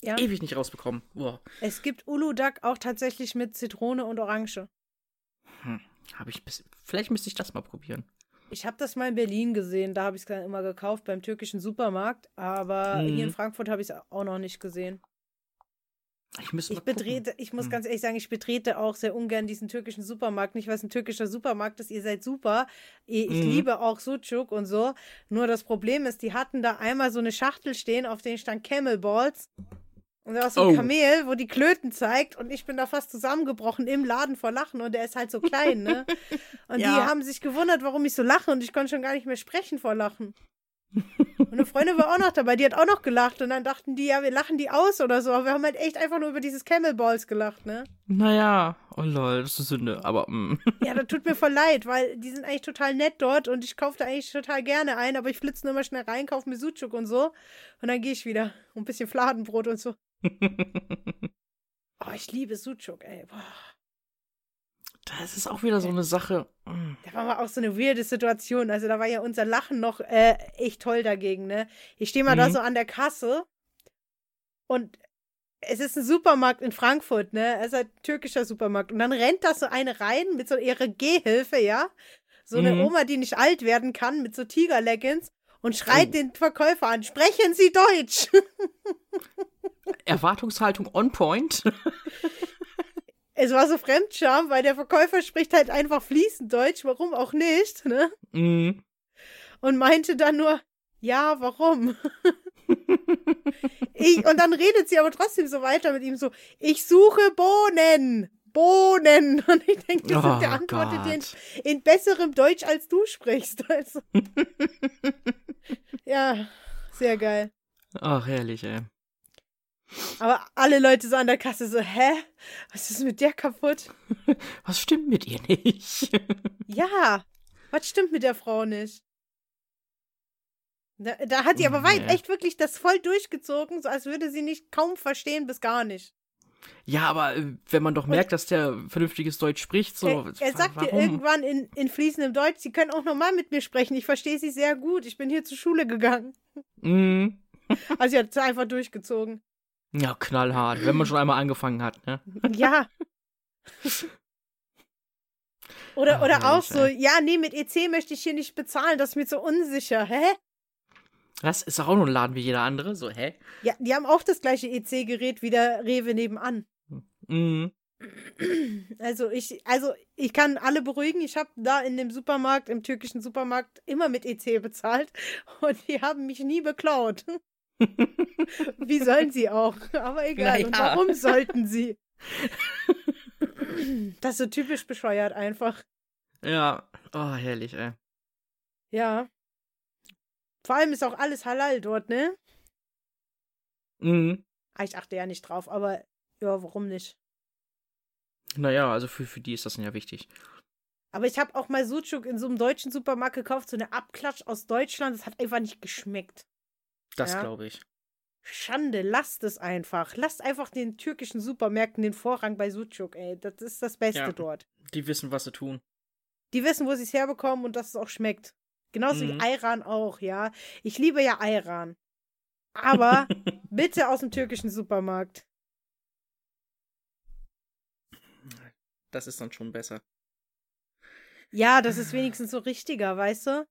ja, ewig nicht rausbekommen. Wow. es gibt Uludag auch tatsächlich mit Zitrone und Orange. Hm. Habe ich bis, vielleicht müsste ich das mal probieren. Ich habe das mal in Berlin gesehen, da habe ich es dann immer gekauft beim türkischen Supermarkt, aber Mhm. hier in Frankfurt habe ich es auch noch nicht gesehen. Ich Ich gucken. betrete, ich muss Hm. ganz ehrlich sagen, ich betrete auch sehr ungern diesen türkischen Supermarkt. Nicht, weil es ein türkischer Supermarkt ist, ihr seid super. Ich Mhm. liebe auch Sucuk und so. Nur das Problem ist, die hatten da einmal so eine Schachtel stehen, auf denen stand Camel Balls. Und da war so ein Oh. Kamel, wo die Klöten zeigt und ich bin da fast zusammengebrochen im Laden vor Lachen und der ist halt so klein, ne? [LAUGHS] Und die Ja. haben sich gewundert, warum ich so lache und ich konnte schon gar nicht mehr sprechen vor Lachen. Und eine Freundin war auch noch dabei, die hat auch noch gelacht. Und dann dachten die, ja, wir lachen die aus oder so. Aber wir haben halt echt einfach nur über dieses Camel Balls gelacht, ne? Naja, oh lol, das ist Sünde, aber. Mm. Ja, das tut mir voll leid, weil die sind eigentlich total nett dort und ich kaufe da eigentlich total gerne ein, aber ich flitze nur immer schnell rein, kaufe mir Sucuk und so. Und dann gehe ich wieder. Und ein bisschen Fladenbrot und so. [LAUGHS] oh, ich liebe Sucuk, ey. Boah. Das ist auch wieder so eine Sache. mm. Da war mal auch so eine weirde Situation. Also da war ja unser Lachen noch äh, echt toll dagegen, ne? Ich stehe mal da Mhm. so an der Kasse und es ist ein Supermarkt in Frankfurt, ne? Es ist ein türkischer Supermarkt. Und dann rennt da so eine rein mit so ihrer Gehhilfe, ja? So eine Mhm. Oma, die nicht alt werden kann, mit so Tigerleggings und schreit Oh. den Verkäufer an, sprechen Sie Deutsch! [LAUGHS] Erwartungshaltung on point. es war so Fremdscham, weil der Verkäufer spricht halt einfach fließend Deutsch, warum auch nicht, ne? mm. und meinte dann nur, ja, warum? [LAUGHS] ich, und dann redet sie aber trotzdem so weiter mit ihm so, ich suche Bohnen. Bohnen. [LAUGHS] Und ich denke, der, Oh der antwortet in, in besserem Deutsch, als du sprichst. Also, ja, sehr geil. Ach, herrlich, ey. Aber alle Leute so an der Kasse so, hä? Was ist mit der kaputt? [LAUGHS] Was stimmt mit ihr nicht? [LAUGHS] Ja, was stimmt mit der Frau nicht? Da, da hat sie aber weit echt wirklich das voll durchgezogen, so als würde sie nicht kaum verstehen bis gar nicht. Ja, aber äh, wenn man doch merkt, dass der vernünftiges Deutsch spricht, so. er, er sagt dir irgendwann in, in fließendem Deutsch, sie können auch normal mit mir sprechen, ich verstehe sie sehr gut, ich bin hier zur Schule gegangen. Mm. [LAUGHS] Also sie hat es einfach durchgezogen. Ja, knallhart, wenn man schon einmal angefangen hat, ne? [LAUGHS] Ja. Oder, Ah, oder auch so, ey. ja, nee, mit EC möchte ich hier nicht bezahlen, das ist mir so unsicher. Hä? Das ist auch nur ein Laden wie jeder andere, so, hä? Ja, die haben auch das gleiche EC-Gerät wie der Rewe nebenan. Mm. Also ich, also ich kann alle beruhigen. Ich habe da in dem Supermarkt, im türkischen Supermarkt, immer mit EC bezahlt und die haben mich nie beklaut. [LAUGHS] Wie sollen sie auch? Aber egal. Und Naja. warum sollten sie? [LAUGHS] Das ist so typisch bescheuert einfach. Ja, oh, herrlich, ey. Ja. Vor allem ist auch alles halal dort, ne? Mm. Ah, Ich achte ja nicht drauf, aber ja, warum nicht? Naja, also für, für die ist das ja wichtig. Aber ich habe auch mal Sucuk in so einem deutschen Supermarkt gekauft, so eine Abklatsch aus Deutschland. Das hat einfach nicht geschmeckt. Das Ja. glaube ich. Schande, lasst es einfach. Lasst einfach den türkischen Supermärkten den Vorrang bei Sucuk, ey. Das ist das Beste Ja. dort. Die wissen, was sie tun. Die wissen, wo sie es herbekommen und dass es auch schmeckt. Genauso Mhm. wie Ayran auch, ja. Ich liebe ja Ayran. Aber [LAUGHS] bitte aus dem türkischen Supermarkt. Das ist dann schon besser. Ja, das ist wenigstens so richtiger, weißt du?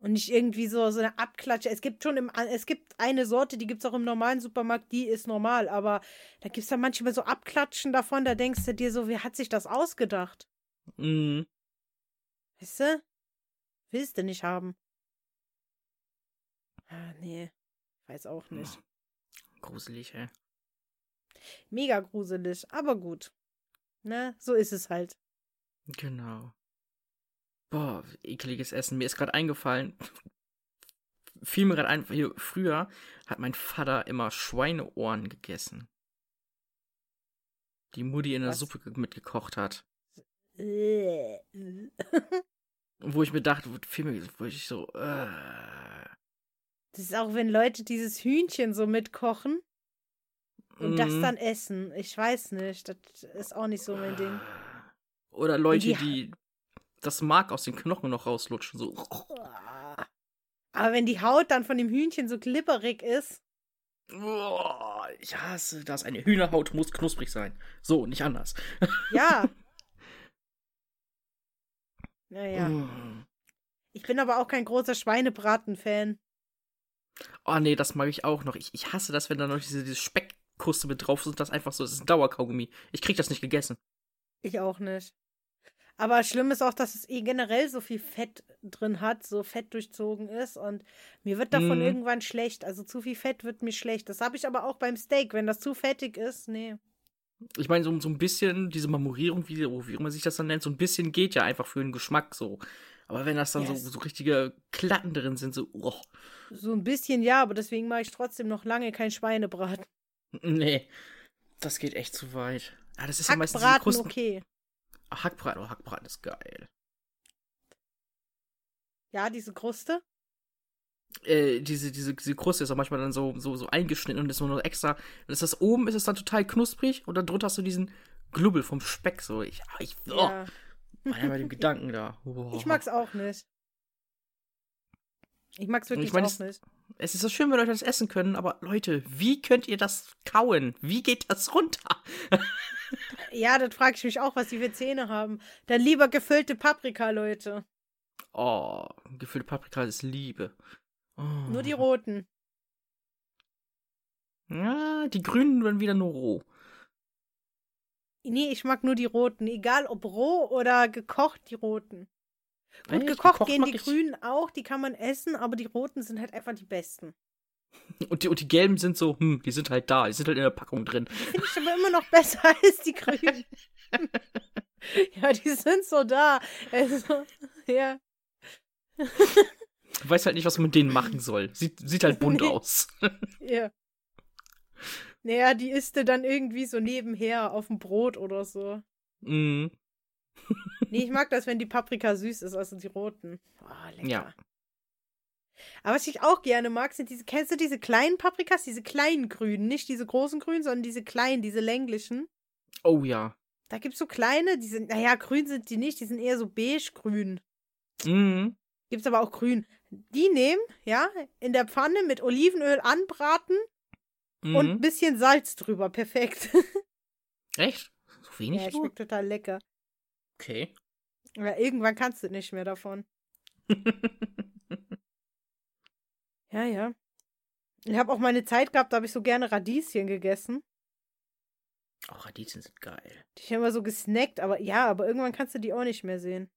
Und nicht irgendwie so, so eine Abklatsche. Es gibt schon im, es gibt eine Sorte, die gibt es auch im normalen Supermarkt, die ist normal, aber da gibt es dann manchmal so Abklatschen davon, da denkst du dir so, wer hat sich das ausgedacht? Mm. Weißt du? Willst du nicht haben. Ah, nee. Weiß auch nicht. Gruselig, ey. Mega gruselig, aber gut. Ne, so ist es halt. Genau. Boah, ekliges Essen. Mir ist gerade eingefallen. [LAUGHS] Fiel mir gerade ein, hier, früher hat mein Vater immer Schweineohren gegessen. Die Mutti in der Was? Suppe ge- mitgekocht hat. [LAUGHS] Äh. Wo ich mir dachte, wo, fiel mir, wo ich so, äh, Das ist auch, wenn Leute dieses Hühnchen so mitkochen und das mm, dann essen. Ich weiß nicht. Das ist auch nicht so mein Ding. Oder Leute, die- die das Mark aus den Knochen noch rauslutschen. So. Aber wenn die Haut dann von dem Hühnchen so glibberig ist, Boah, ich hasse das. Eine Hühnerhaut muss knusprig sein. So, nicht anders. ja. [LAUGHS] Naja. Mm. Ich bin aber auch kein großer Schweinebraten-Fan. Oh nee, das mag ich auch noch. Ich, ich hasse das, wenn da noch diese, diese Speckkruste mit drauf ist und das einfach so, das ist ein Dauerkaugummi. Ich krieg das nicht gegessen. Ich auch nicht. Aber schlimm ist auch, dass es eh generell so viel Fett drin hat, so fett durchzogen ist und mir wird davon Mhm. irgendwann schlecht. Also zu viel Fett wird mir schlecht. Das habe ich aber auch beim Steak. Wenn das zu fettig ist, nee. Ich meine, so, so ein bisschen, diese Marmorierung, wie, wie man sich das dann nennt, so ein bisschen geht ja einfach für den Geschmack so. Aber wenn das dann Yes. so, so richtige Klatten drin sind, so, oh, So ein bisschen ja, aber deswegen mache ich trotzdem noch lange kein Schweinebraten. nee, das geht echt zu weit. Ah, das ist ja meistens diese Hackbraten, Krusten. okay. Ah, Hackbraten, oh, Hackbraten ist geil. Ja, diese Kruste. Äh, diese, diese, diese Kruste ist auch manchmal dann so, so, so eingeschnitten und ist nur noch extra. Dann ist das oben, ist es dann total knusprig und dann drunter hast du diesen Glubbel vom Speck. So, ich, ah, ich, oh, Ja. Bei dem Gedanken da. [LAUGHS] Oh. Ich mag's auch nicht. Ich mag's wirklich Ich meine, auch es- nicht. Es ist so schön, wenn Leute das essen können, aber Leute, wie könnt ihr das kauen? Wie geht das runter? [LAUGHS] Ja, das frage ich mich auch, was die für Zähne haben. Dann lieber gefüllte Paprika, Leute. Oh, gefüllte Paprika ist Liebe. Oh. Nur die roten. Ja, die grünen werden wieder nur roh. Nee, ich mag nur die roten. Egal ob roh oder gekocht, die roten. Gut, gekocht, Gekocht gehen die ich- grünen auch, die kann man essen, aber die roten sind halt einfach die besten. [LAUGHS] Und die, und die gelben sind so, hm, die sind halt da, die sind halt in der Packung drin. Finde ich aber immer noch besser [LAUGHS] als die grünen. [LAUGHS] ja, die sind so da. Also, ja. Ich weiß halt nicht, was man mit denen machen soll. Sieht, sieht halt bunt [LAUGHS] Nee. aus. [LAUGHS] Ja. Naja, die isst du dann irgendwie so nebenher auf dem Brot oder so. Mhm. Nee, ich [LAUGHS] mag das, wenn die Paprika süß ist, also die roten. Oh, lecker. Ja. Aber was ich auch gerne mag, sind diese, kennst du diese kleinen Paprikas, diese kleinen grünen, nicht diese großen grünen, sondern diese kleinen, diese länglichen. Oh ja. Da gibt's so kleine, die sind, naja, grün sind die nicht, die sind eher so beige-grün. Mhm. Gibt's aber auch grün. Die nehmen, ja, in der Pfanne mit Olivenöl anbraten Mhm. und ein bisschen Salz drüber. Perfekt. [LAUGHS] Echt? So wenig ja, schmeckt total lecker. Okay. Aber irgendwann kannst du nicht mehr davon. [LAUGHS] Ja, ja. Ich habe auch meine Zeit gehabt, da habe ich so gerne Radieschen gegessen. oh, Radieschen sind geil. Die habe immer so gesnackt, aber ja, aber irgendwann kannst du die auch nicht mehr sehen.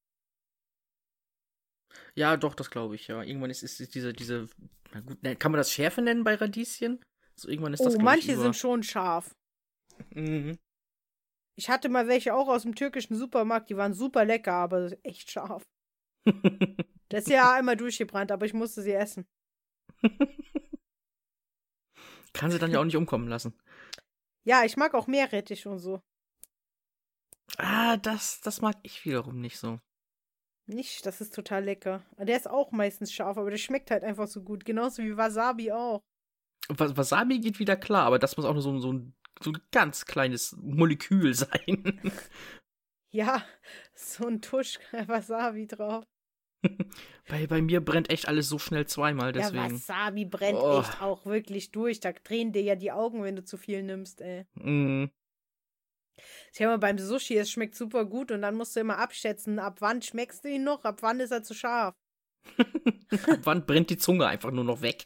Ja, doch, das glaube ich, ja. Irgendwann ist, ist, diese, diese, na gut, kann man das Schärfe nennen bei Radieschen? So, irgendwann ist das, oh, manche ich, sind schon scharf. Mhm. Ich hatte mal welche auch aus dem türkischen Supermarkt, die waren super lecker, aber echt scharf. [LAUGHS] Das ist ja einmal durchgebrannt, aber ich musste sie essen. [LAUGHS] Kann sie dann ja auch nicht umkommen lassen. Ja, ich mag auch Meerrettich und so. Ah, das, das mag ich wiederum nicht so. Nicht, das ist total lecker. Der ist auch meistens scharf, aber der schmeckt halt einfach so gut. Genauso wie Wasabi auch. Was- Wasabi geht wieder klar, aber das muss auch nur so, so, ein, so ein ganz kleines Molekül [LAUGHS] sein. Ja, so ein Tusch [LAUGHS] Wasabi drauf. bei, bei mir brennt echt alles so schnell zweimal, Ja, deswegen. Wasabi brennt Oh. echt auch wirklich durch. Da drehen dir ja die Augen, wenn du zu viel nimmst, ey. Mhm. Ich habe mal beim Sushi, es schmeckt super gut und dann musst du immer abschätzen, ab wann schmeckst du ihn noch, ab wann ist er zu scharf. [LAUGHS] Ab wann brennt die Zunge einfach nur noch weg?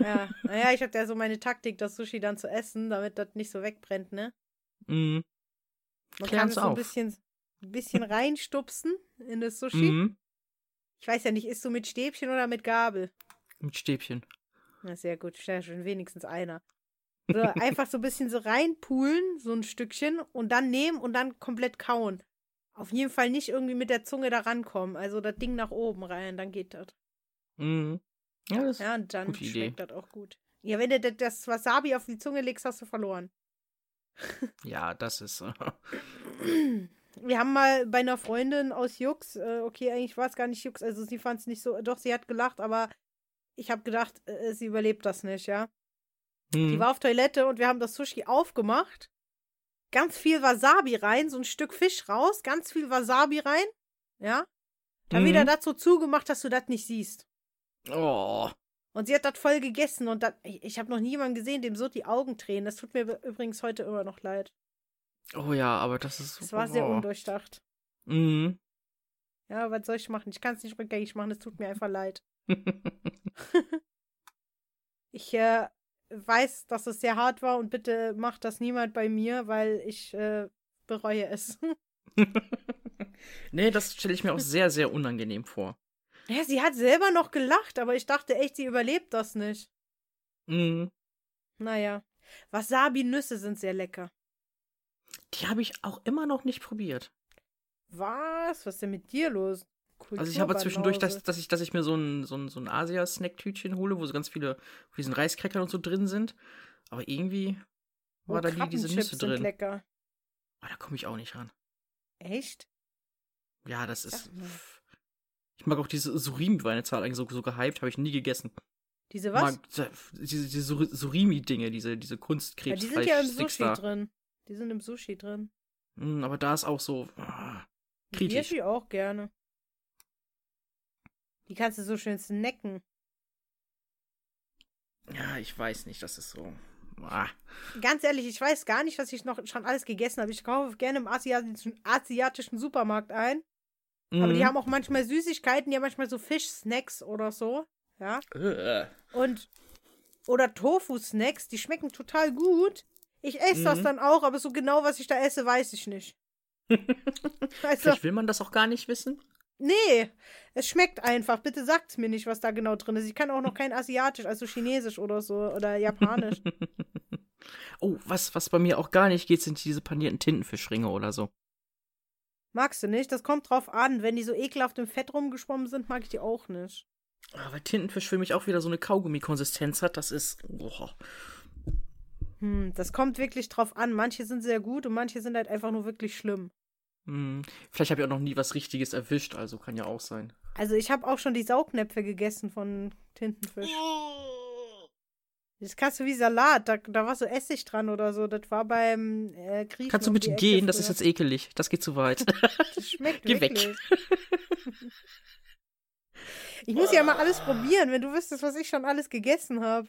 Ja, [LAUGHS] naja, ich habe ja so meine Taktik, das Sushi dann zu essen, damit das nicht so wegbrennt, ne? Mhm. Man Klär kann es so ein bisschen, ein bisschen [LAUGHS] reinstupsen in das Sushi. Mhm. Ich weiß ja nicht, isst du mit Stäbchen oder mit Gabel? Mit Stäbchen. Na, sehr gut, sehr schön, wenigstens einer. So, einfach so ein bisschen so reinpulen, so ein Stückchen, und dann nehmen und dann komplett kauen. Auf jeden Fall nicht irgendwie mit der Zunge da rankommen. Also das Ding nach oben rein, dann geht das. Mhm. Ja, das Ja, und dann schmeckt das auch gut. Ja, wenn du das- Wasabi auf die Zunge legst, hast du verloren. [LAUGHS] ja, das ist. äh, Wir haben mal bei einer Freundin aus Jux, äh, okay, eigentlich war es gar nicht Jux, also sie fand es nicht so, doch, sie hat gelacht, aber ich habe gedacht, äh, sie überlebt das nicht, ja. Die mhm. war auf Toilette und wir haben das Sushi aufgemacht. Ganz viel Wasabi rein, so ein Stück Fisch raus, ganz viel Wasabi rein, ja. Dann Mhm. wieder das so zugemacht, dass du das nicht siehst. Oh. Und sie hat das voll gegessen und dat, ich, ich habe noch nie jemanden gesehen, dem so die Augen tränen. Das tut mir übrigens heute immer noch leid. oh ja, aber das ist. Das war sehr oh. undurchdacht. Mhm. Ja, was soll ich machen? Ich kann es nicht rückgängig machen, es tut mir einfach leid. [LAUGHS] [LAUGHS] Ich äh, weiß, dass es sehr hart war und bitte macht das niemand bei mir, weil ich äh, bereue es. [LAUGHS] nee, das stelle ich mir auch sehr, sehr unangenehm vor. ja, sie hat selber noch gelacht, aber ich dachte echt, sie überlebt das nicht. Mhm. Naja. Wasabi-Nüsse sind sehr lecker. Die habe ich auch immer noch nicht probiert. Was? Was ist denn mit dir los? Also ich habe zwischendurch, dass, dass, ich, dass ich mir so ein, so ein, so ein Asia-Snack-Tütchen hole, wo so ganz viele von diesen Reiskräckern und so drin sind. Aber irgendwie war oh, da nie diese Nüsse drin. Sind lecker. Aber da komme ich auch nicht ran. Echt? Ja, das ist. Ich mag auch diese Surimi-Weinezahl eigentlich so, so gehypt, habe ich nie gegessen. Diese was? Mag, diese, diese Surimi-Dinge, diese, diese Kunstkrebs. Ja, die sind ja im Sushi da. drin. Die sind im Sushi drin. Mm, aber da ist auch so ah, kritisch. Ich auch gerne. Die kannst du so schön snacken. Ja, ich weiß nicht, das ist so. Ah. Ganz ehrlich, ich weiß gar nicht, was ich noch schon alles gegessen habe. Ich kaufe gerne im asiatischen, asiatischen Supermarkt ein. Mhm. Aber die mhm. haben auch manchmal Süßigkeiten, die haben manchmal so Fischsnacks oder so. Ja. Uh. Und. Oder Tofu-Snacks, die schmecken total gut. Ich esse mhm. das dann auch, aber so genau, was ich da esse, weiß ich nicht. [LAUGHS] also, Vielleicht will man das auch gar nicht wissen. Nee, es schmeckt einfach. Bitte sagt mir nicht, was da genau drin ist. Ich kann auch noch kein Asiatisch, also Chinesisch oder so oder Japanisch. [LAUGHS] oh, was, was bei mir auch gar nicht geht, sind diese panierten Tintenfischringe oder so. Magst du nicht? Das kommt drauf an. Wenn die so ekelhaft im Fett rumgeschwommen sind, mag ich die auch nicht. Aber ah, Tintenfisch für mich auch wieder so eine Kaugummi-Konsistenz hat, das ist. Oh. Hm, das kommt wirklich drauf an. Manche sind sehr gut und manche sind halt einfach nur wirklich schlimm. Hm. Vielleicht habe ich auch noch nie was Richtiges erwischt, also kann ja auch sein. Also ich habe auch schon die Saugnäpfe gegessen von Tintenfisch. [LAUGHS] Das kannst du wie Salat, da, da war so Essig dran oder so. Das war beim äh, Griechen. Kannst du bitte gehen? Das ist jetzt ekelig. Das geht zu weit. [LAUGHS] das schmeckt Geh wirklich. weg. ich muss ja mal alles probieren, wenn du wüsstest, was ich schon alles gegessen habe.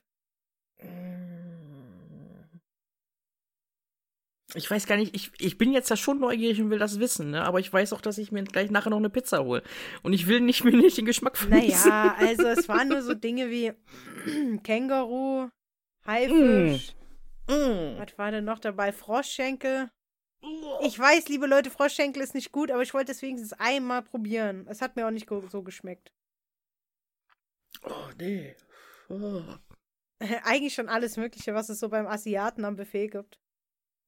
Ich weiß gar nicht, ich, ich bin jetzt ja schon neugierig und will das wissen, ne? aber ich weiß auch, dass ich mir gleich nachher noch eine Pizza hole. Und ich will nicht [LAUGHS] mir nicht den Geschmack vermissen. Naja, also es waren nur so Dinge wie [CLEARS THROAT] Känguru, Haifisch. Mm. Mm. Was war denn noch dabei? Froschschenkel. Ich weiß, liebe Leute, Froschschenkel ist nicht gut, aber ich wollte es wenigstens einmal probieren. Es hat mir auch nicht so geschmeckt. Oh, nee. Oh. [LAUGHS] Eigentlich schon alles Mögliche, was es so beim Asiaten am Buffet gibt.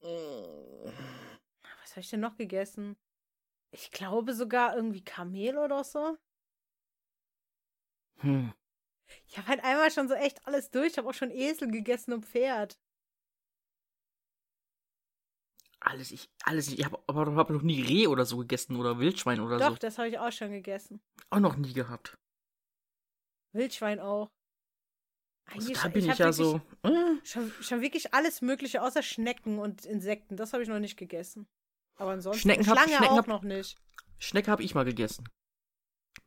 Was habe ich denn noch gegessen? Ich glaube sogar irgendwie Kamel oder so. Hm. Ich habe halt einmal schon so echt alles durch. Ich habe auch schon Esel gegessen und Pferd. Alles, ich, alles, ich habe aber hab noch nie Reh oder so gegessen oder Wildschwein oder Doch, so. Doch, das habe ich auch schon gegessen. Auch noch nie gehabt. Wildschwein auch. Also da bin ich, ich ja so. Äh. Schon, schon, wirklich alles Mögliche außer Schnecken und Insekten. Das habe ich noch nicht gegessen. Aber ansonsten Schnecken hab, Schlange Schnecken auch hab, noch nicht. Schnecke habe ich mal gegessen.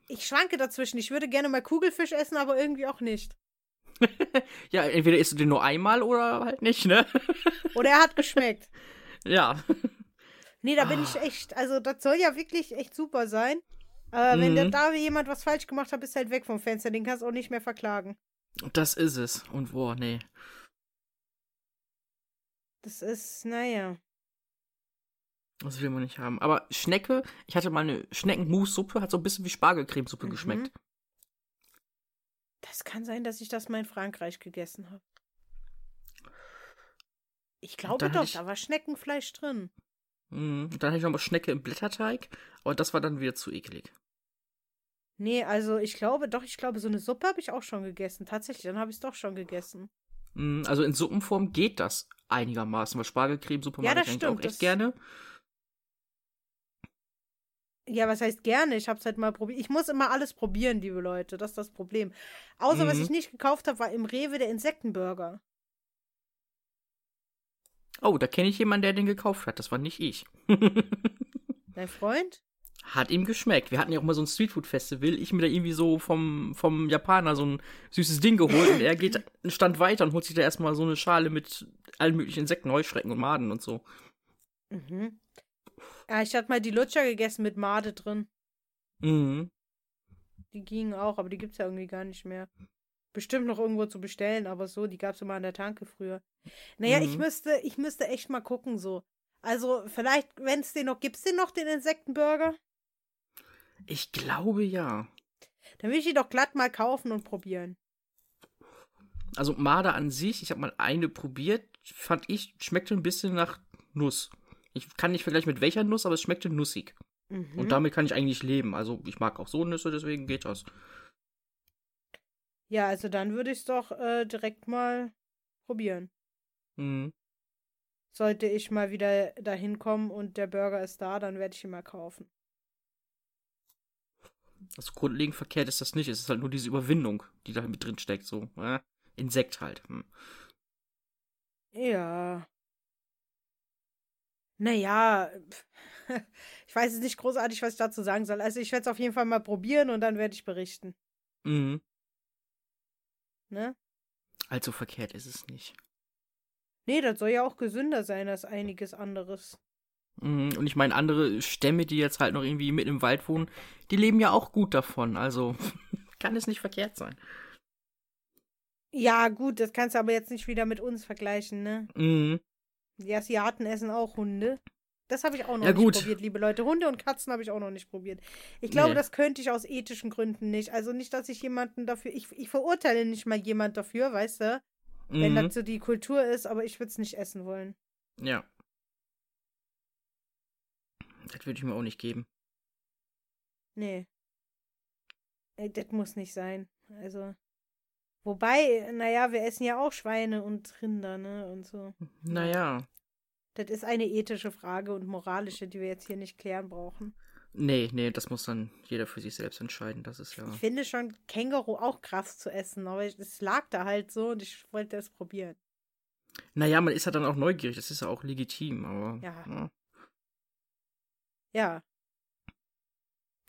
Ich schwanke dazwischen. Ich würde gerne mal Kugelfisch essen, aber irgendwie auch nicht. [LAUGHS] ja, entweder isst du den nur einmal oder halt nicht, ne? [LAUGHS] oder er hat geschmeckt. Ja. Nee, da bin ich ah. echt. Also, das soll ja wirklich echt super sein. Äh, mhm. Wenn da jemand was falsch gemacht hat, ist halt weg vom Fenster. Den kannst du auch nicht mehr verklagen. Das ist es. Und boah, nee. Das ist, naja. Das will man nicht haben. Aber Schnecke, ich hatte mal eine Schneckenmus-Suppe, hat so ein bisschen wie Spargelcremesuppe mhm. geschmeckt. Das kann sein, dass ich das mal in Frankreich gegessen habe. Ich glaube doch, ich, da war Schneckenfleisch drin. Mh, dann hatte ich noch mal Schnecke im Blätterteig, aber das war dann wieder zu eklig. Nee, also ich glaube, doch, ich glaube, so eine Suppe habe ich auch schon gegessen. Tatsächlich, dann habe ich es doch schon gegessen. Mm, also in Suppenform geht das einigermaßen, weil Spargelcremesuppe ja, mag ich stimmt, auch echt gerne. Ja, was heißt gerne? Ich habe es halt mal probiert. Ich muss immer alles probieren, liebe Leute. Das ist das Problem. Außer, mhm. was ich nicht gekauft habe, war im Rewe der Insektenburger. Oh, da kenne ich jemanden, der den gekauft hat. Das war nicht ich. [LAUGHS] Dein Freund? Hat ihm geschmeckt. Wir hatten ja auch mal so ein Streetfood-Festival. Ich mir da irgendwie so vom, vom Japaner so ein süßes Ding geholt und er geht einen Stand weiter und holt sich da erstmal so eine Schale mit allen möglichen Insekten, Heuschrecken und Maden und so. Mhm. Ja, ich hatte mal die Lutscher gegessen mit Made drin. Mhm. Die gingen auch, aber die gibt's ja irgendwie gar nicht mehr. Bestimmt noch irgendwo zu bestellen, aber so, die gab's immer an der Tanke früher. Naja, mhm. ich müsste, ich müsste echt mal gucken, so. Also, vielleicht, wenn es den noch, gibt's den noch, den Insektenburger? Ich glaube ja. Dann will ich die doch glatt mal kaufen und probieren. Also Marder an sich, ich habe mal eine probiert, fand ich, schmeckte ein bisschen nach Nuss. Ich kann nicht vergleichen mit welcher Nuss, aber es schmeckte nussig. Mhm. Und damit kann ich eigentlich leben. Also ich mag auch so Nüsse, deswegen geht das. ja, also dann würde ich es doch äh, direkt mal probieren. Mhm. Sollte ich mal wieder dahin kommen und der Burger ist da, dann werde ich ihn mal kaufen. Also grundlegend verkehrt ist das nicht. Es ist halt nur diese Überwindung, die da mit drin steckt. So, äh? Insekt halt. Hm. Ja. Naja, [LAUGHS] ich weiß jetzt nicht großartig, was ich dazu sagen soll. Also ich werde es auf jeden Fall mal probieren und dann werde ich berichten. Mhm. Ne? Allzu verkehrt ist es nicht. Nee, das soll ja auch gesünder sein als einiges anderes. Mhm. Und ich meine, andere Stämme, die jetzt halt noch irgendwie mitten im Wald wohnen, die leben ja auch gut davon. Also [LAUGHS] kann es nicht verkehrt sein. Ja, gut, das kannst du aber jetzt nicht wieder mit uns vergleichen, ne? Mhm. Die Asiaten essen auch Hunde. Das habe ich auch noch Ja, nicht gut. probiert, liebe Leute. Hunde und Katzen habe ich auch noch nicht probiert. Ich glaube, Nee. das könnte ich aus ethischen Gründen nicht. Also nicht, dass ich jemanden dafür. Ich, ich verurteile nicht mal jemand dafür, weißt du? Wenn Mhm. das so die Kultur ist, aber ich würde es nicht essen wollen. Ja. Das würde ich mir auch nicht geben. Nee. Ey, das muss nicht sein. Also. Wobei, naja, wir essen ja auch Schweine und Rinder, ne? Und so. Naja. Das ist eine ethische Frage und moralische, die wir jetzt hier nicht klären brauchen. Nee, nee, das muss dann jeder für sich selbst entscheiden. Das ist ja. Ich finde schon Känguru auch krass zu essen, aber es lag da halt so und ich wollte es probieren. Naja, man ist ja dann auch neugierig. Das ist ja auch legitim, aber. Ja. ja. Ja.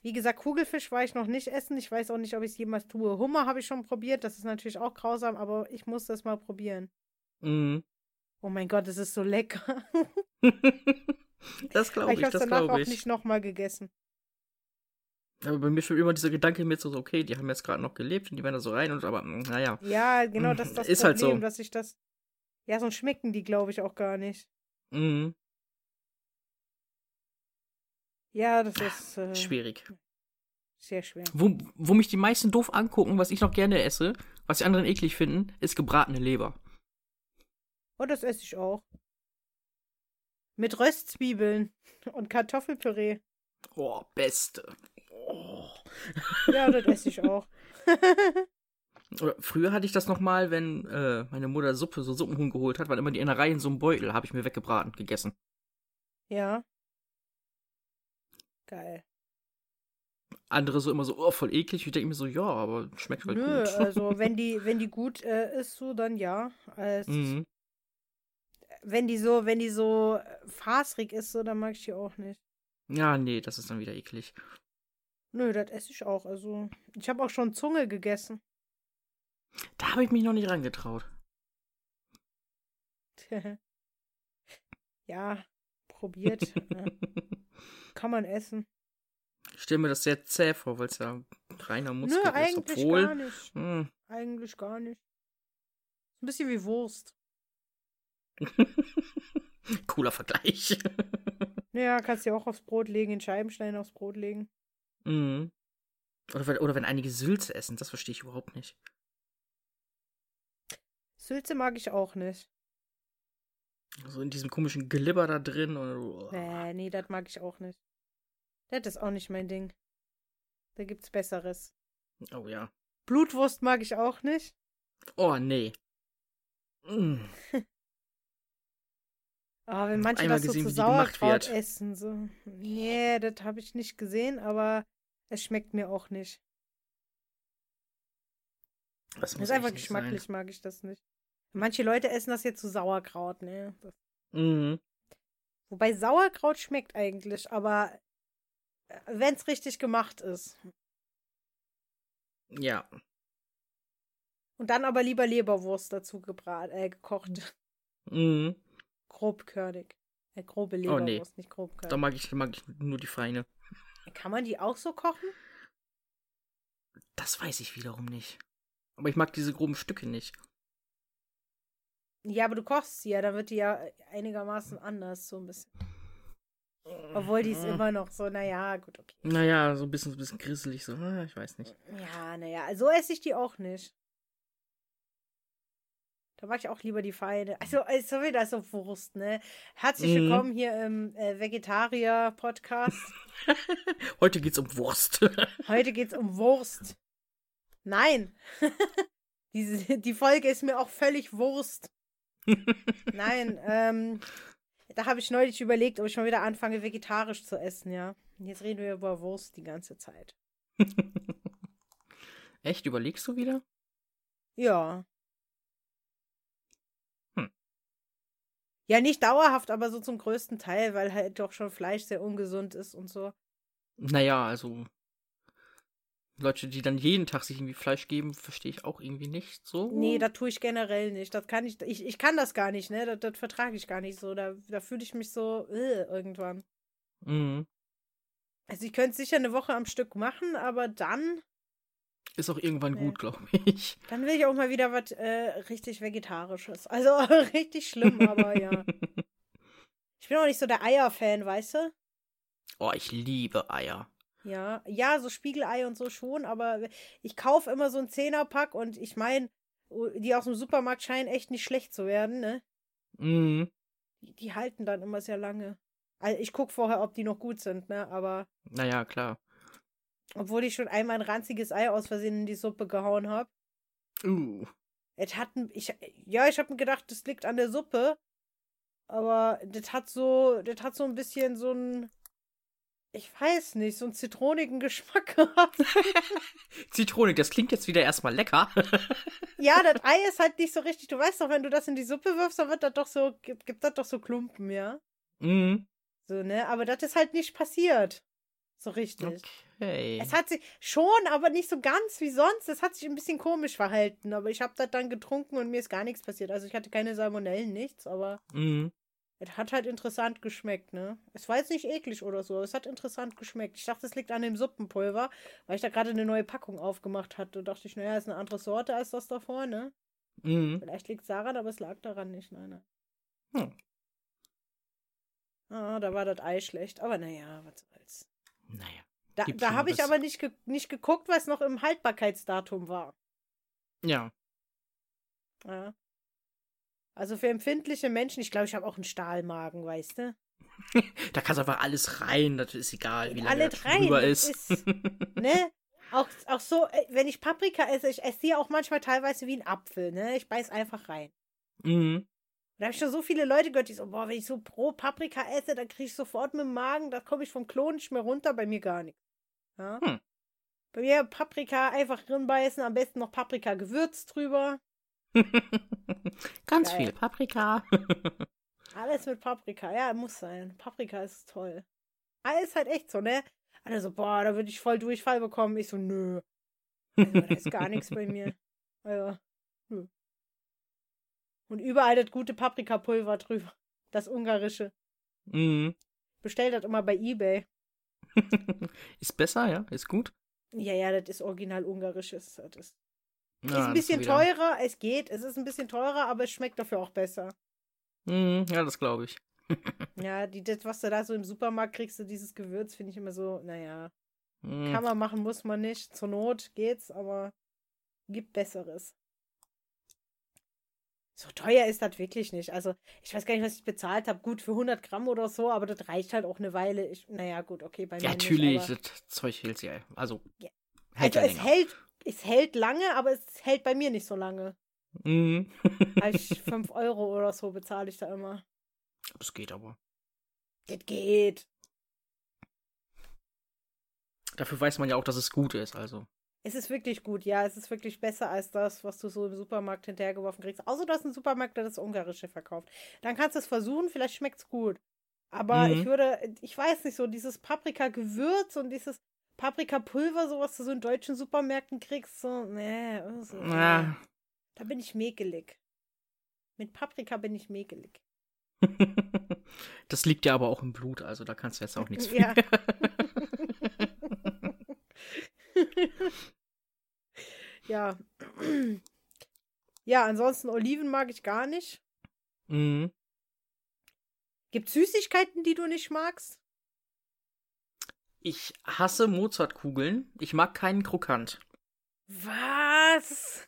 Wie gesagt, Kugelfisch war ich noch nicht essen. Ich weiß auch nicht, ob ich es jemals tue. Hummer habe ich schon probiert. Das ist natürlich auch grausam, aber ich muss das mal probieren. Mhm. Oh mein Gott, es ist so lecker. [LAUGHS] das glaube ich ich, habe es das danach glaube auch ich. nicht nochmal gegessen. Aber bei mir schon immer dieser Gedanke mit so, okay, die haben jetzt gerade noch gelebt und die werden da so rein und aber, mm, naja. Ja, genau, das [LAUGHS] ist das ist Problem, halt so. dass ich das. Ja, sonst schmecken die, glaube ich, auch gar nicht. Mhm. Ja, das ist äh, Schwierig. sehr schwer. Wo, wo mich die meisten doof angucken, was ich noch gerne esse, was die anderen eklig finden, ist gebratene Leber. Oh, das esse ich auch. Mit Röstzwiebeln [LAUGHS] und Kartoffelpüree. Oh, beste. Oh. Ja, das esse ich auch. [LAUGHS] [LAUGHS] Oder früher hatte ich das noch mal, wenn äh, meine Mutter Suppe, so Suppenhuhn geholt hat, waren immer die Innereien in so einem Beutel, habe ich mir weggebraten, gegessen. ja. Geil. Andere so immer so, oh, voll eklig. Ich denke mir so, ja, aber schmeckt halt Nö, gut. also [LAUGHS] wenn die, wenn die gut äh, ist, so, dann ja. Als, mhm. Wenn die so, wenn die so fasrig ist, so, dann mag ich die auch nicht. Ja, nee, das ist dann wieder eklig. Nö, das esse ich auch. Also, ich habe auch schon Zunge gegessen. Da habe ich mich noch nicht rangetraut. [LAUGHS] ja, probiert. ja. [LAUGHS] Kann man essen. Ich stelle mir das sehr zäh vor, weil es ja reiner Muskel Nö, ist. eigentlich Obwohl, gar nicht. hm, Eigentlich gar nicht. Ein bisschen wie Wurst. [LAUGHS] cooler Vergleich. [LAUGHS] Ja, kannst du ja auch aufs Brot legen, in Scheibenstein aufs Brot legen. mhm. oder, wenn, oder wenn einige Sülze essen, das verstehe ich überhaupt nicht. Sülze mag ich auch nicht. So in diesem komischen Glibber da drin. Und, Nee, nee, das mag ich auch nicht. Das ist auch nicht mein Ding. Da gibt's Besseres. oh ja. Blutwurst mag ich auch nicht. Oh nee. Mm. Aber [LAUGHS] wenn manche Einmal das so gesehen, zu die gemacht Sauerkraut essen, so. Nee, das habe ich nicht gesehen, aber es schmeckt mir auch nicht. Das Das muss ist einfach geschmacklich, mag ich das nicht. Manche Leute essen das jetzt zu Sauerkraut, ne? Das, Sein. Mhm. wobei Sauerkraut schmeckt eigentlich, aber wenn es richtig gemacht ist. Ja. Und dann aber lieber Leberwurst dazu gebrat, äh, gekocht. Mhm. Grobkörnig. Äh, grobe Oh, nee. Leberwurst, nicht Da grobkörnig. mag ich, mag ich nur die feine. Kann man die auch so kochen? Das weiß ich wiederum nicht. Aber ich mag diese groben Stücke nicht. Ja, aber du kochst sie ja, dann wird die ja einigermaßen anders, so ein bisschen. Obwohl die ist immer noch so, naja, gut, okay. Naja, so ein bisschen, so ein bisschen grisselig, so, ah, ich weiß nicht. Ja, naja, so esse ich die auch nicht. Da mag ich auch lieber die Feine. Also, ist so wieder so Wurst, ne? Herzlich Mhm. willkommen hier im äh, Vegetarier-Podcast. [LAUGHS] Heute geht's um Wurst. [LAUGHS] Heute geht's um Wurst. Nein. [LAUGHS] Diese, die Folge ist mir auch völlig Wurst. Nein, ähm, da habe ich neulich überlegt, ob ich mal wieder anfange, vegetarisch zu essen, ja. Und jetzt reden wir über Wurst die ganze Zeit. [LAUGHS] Echt? Überlegst du wieder? Ja. Hm. Ja, nicht dauerhaft, aber so zum größten Teil, weil halt doch schon Fleisch sehr ungesund ist und so. Naja, also. Leute, die dann jeden Tag sich irgendwie Fleisch geben, verstehe ich auch irgendwie nicht so. Nee, das tue ich generell nicht. Das kann ich, ich, ich kann das gar nicht, ne? Das, das vertrage ich gar nicht so. Da, da fühle ich mich so äh, irgendwann. Mhm. Also ich könnte es sicher eine Woche am Stück machen, aber dann, Ist auch irgendwann Nee. gut, glaube ich. [LAUGHS] dann will ich auch mal wieder was äh, richtig Vegetarisches. [LAUGHS] Also [LAUGHS] richtig schlimm, aber ja. Ich bin auch nicht so der Eier-Fan, weißt du? Oh, ich liebe Eier. Ja, ja, so Spiegelei und so schon, aber ich kaufe immer so ein Zehnerpack und ich meine, die aus dem Supermarkt scheinen echt nicht schlecht zu werden, ne? Mhm. Die, die halten dann immer sehr lange. Also ich gucke vorher, ob die noch gut sind, ne? Aber Naja, klar. obwohl ich schon einmal ein ranziges Ei aus Versehen in die Suppe gehauen habe. Uh. Es hat ich, ja, ich habe mir gedacht, das liegt an der Suppe. Aber das hat so, das hat so ein bisschen so ein, ich weiß nicht, so einen zitronigen Geschmack [LAUGHS] gehabt. [LAUGHS] Zitronik, das klingt jetzt wieder erstmal lecker. [LAUGHS] Ja, das Ei ist halt nicht so richtig. Du weißt doch, wenn du das in die Suppe wirfst, dann wird das doch so, gibt, gibt das doch so Klumpen, ja? mhm. So, ne? Aber das ist halt nicht passiert. So richtig. Okay. Es hat sich schon, aber nicht so ganz wie sonst. Es hat sich ein bisschen komisch verhalten. Aber ich habe das dann getrunken und mir ist gar nichts passiert. Also ich hatte keine Salmonellen, nichts, aber Mhm. Es hat halt interessant geschmeckt, ne? Es war jetzt nicht eklig oder so, es hat interessant geschmeckt. Ich dachte, es liegt an dem Suppenpulver, weil ich da gerade eine neue Packung aufgemacht hatte. Da dachte ich, naja, ist eine andere Sorte als das davor, ne? Mhm. Vielleicht liegt es daran, aber es lag daran nicht, nein, nein. Hm. Ah, da war das Ei schlecht. Aber naja, was soll's. Naja. Da, da habe ich aber nicht, ge nicht geguckt, was noch im Haltbarkeitsdatum war. Ja. Ja. Also für empfindliche Menschen, ich glaube, ich habe auch einen Stahlmagen, weißt du? [LAUGHS] Da kannst du einfach alles rein, das ist egal, wie lange alle das rein, drüber ist. ist- Ne? [LAUGHS] Auch, auch so, äh, wenn ich Paprika esse, ich esse die auch manchmal teilweise wie ein Apfel, ne? Ich beiß einfach rein. mhm. Da habe ich schon so viele Leute gehört, die so, boah, wenn ich so pro Paprika esse, dann kriege ich sofort mit dem Magen, da komme ich vom Klon nicht mehr runter, bei mir gar nicht. Ja? Hm. Bei mir Paprika einfach drinbeißen, am besten noch Paprika-Gewürz drüber. [LAUGHS] Ganz Geil. viel Paprika. [LAUGHS] Alles mit Paprika, ja, muss sein. Paprika ist toll. Ah, ist halt echt so, ne? Alle so, boah, da würde ich voll Durchfall bekommen. Ich so, nö. Also, da ist gar nichts bei mir. [LAUGHS] Also, nö. Und überall das gute Paprikapulver drüber. Das ungarische. mhm. Bestellt das immer bei Ebay. ist besser, ja? Ist gut? Ja, ja, das ist original ungarisches. Das ist, Ja, ist ein bisschen wieder- teurer, es geht. Es ist ein bisschen teurer, aber es schmeckt dafür auch besser. Mhm, ja, das glaube ich. [LAUGHS] Ja, die, das, was du da so im Supermarkt kriegst, dieses Gewürz, finde ich immer so, naja, Mhm. kann man machen, muss man nicht. Zur Not geht's, aber gibt Besseres. So teuer ist das wirklich nicht. Also, ich weiß gar nicht, was ich bezahlt habe. Gut, für 100 Gramm oder so, aber das reicht halt auch eine Weile. Ich, naja, gut, okay, bei mir Ja, nicht, natürlich, aber- das Zeug hält ja. Also, Ja. hält Also, ja es länger. hält, es hält lange, aber es hält bei mir nicht so lange. Mhm. [LAUGHS] Als 5 [LAUGHS] Euro oder so bezahle ich da immer. das geht aber. Das geht. Dafür weiß man ja auch, dass es gut ist, also. Es ist wirklich gut, ja. Es ist wirklich besser als das, was du so im Supermarkt hinterhergeworfen kriegst. Außer du hast einen Supermarkt, der das Ungarische verkauft. Dann kannst du es versuchen, vielleicht schmeckt es gut. Aber Mhm. ich würde, ich weiß nicht, so dieses Paprika-Gewürz und dieses Paprikapulver, so was du so in deutschen Supermärkten kriegst, so, nee, also, Ja. da bin ich mäkelig. Mit Paprika bin ich mäkelig. [LAUGHS] das liegt ja aber auch im Blut, also da kannst du jetzt auch nichts für. Ja. [LAUGHS] ja. Ja, ansonsten Oliven mag ich gar nicht. mhm. Gibt Süßigkeiten, die du nicht magst? Ich hasse Mozartkugeln. Ich mag keinen Krokant. Was?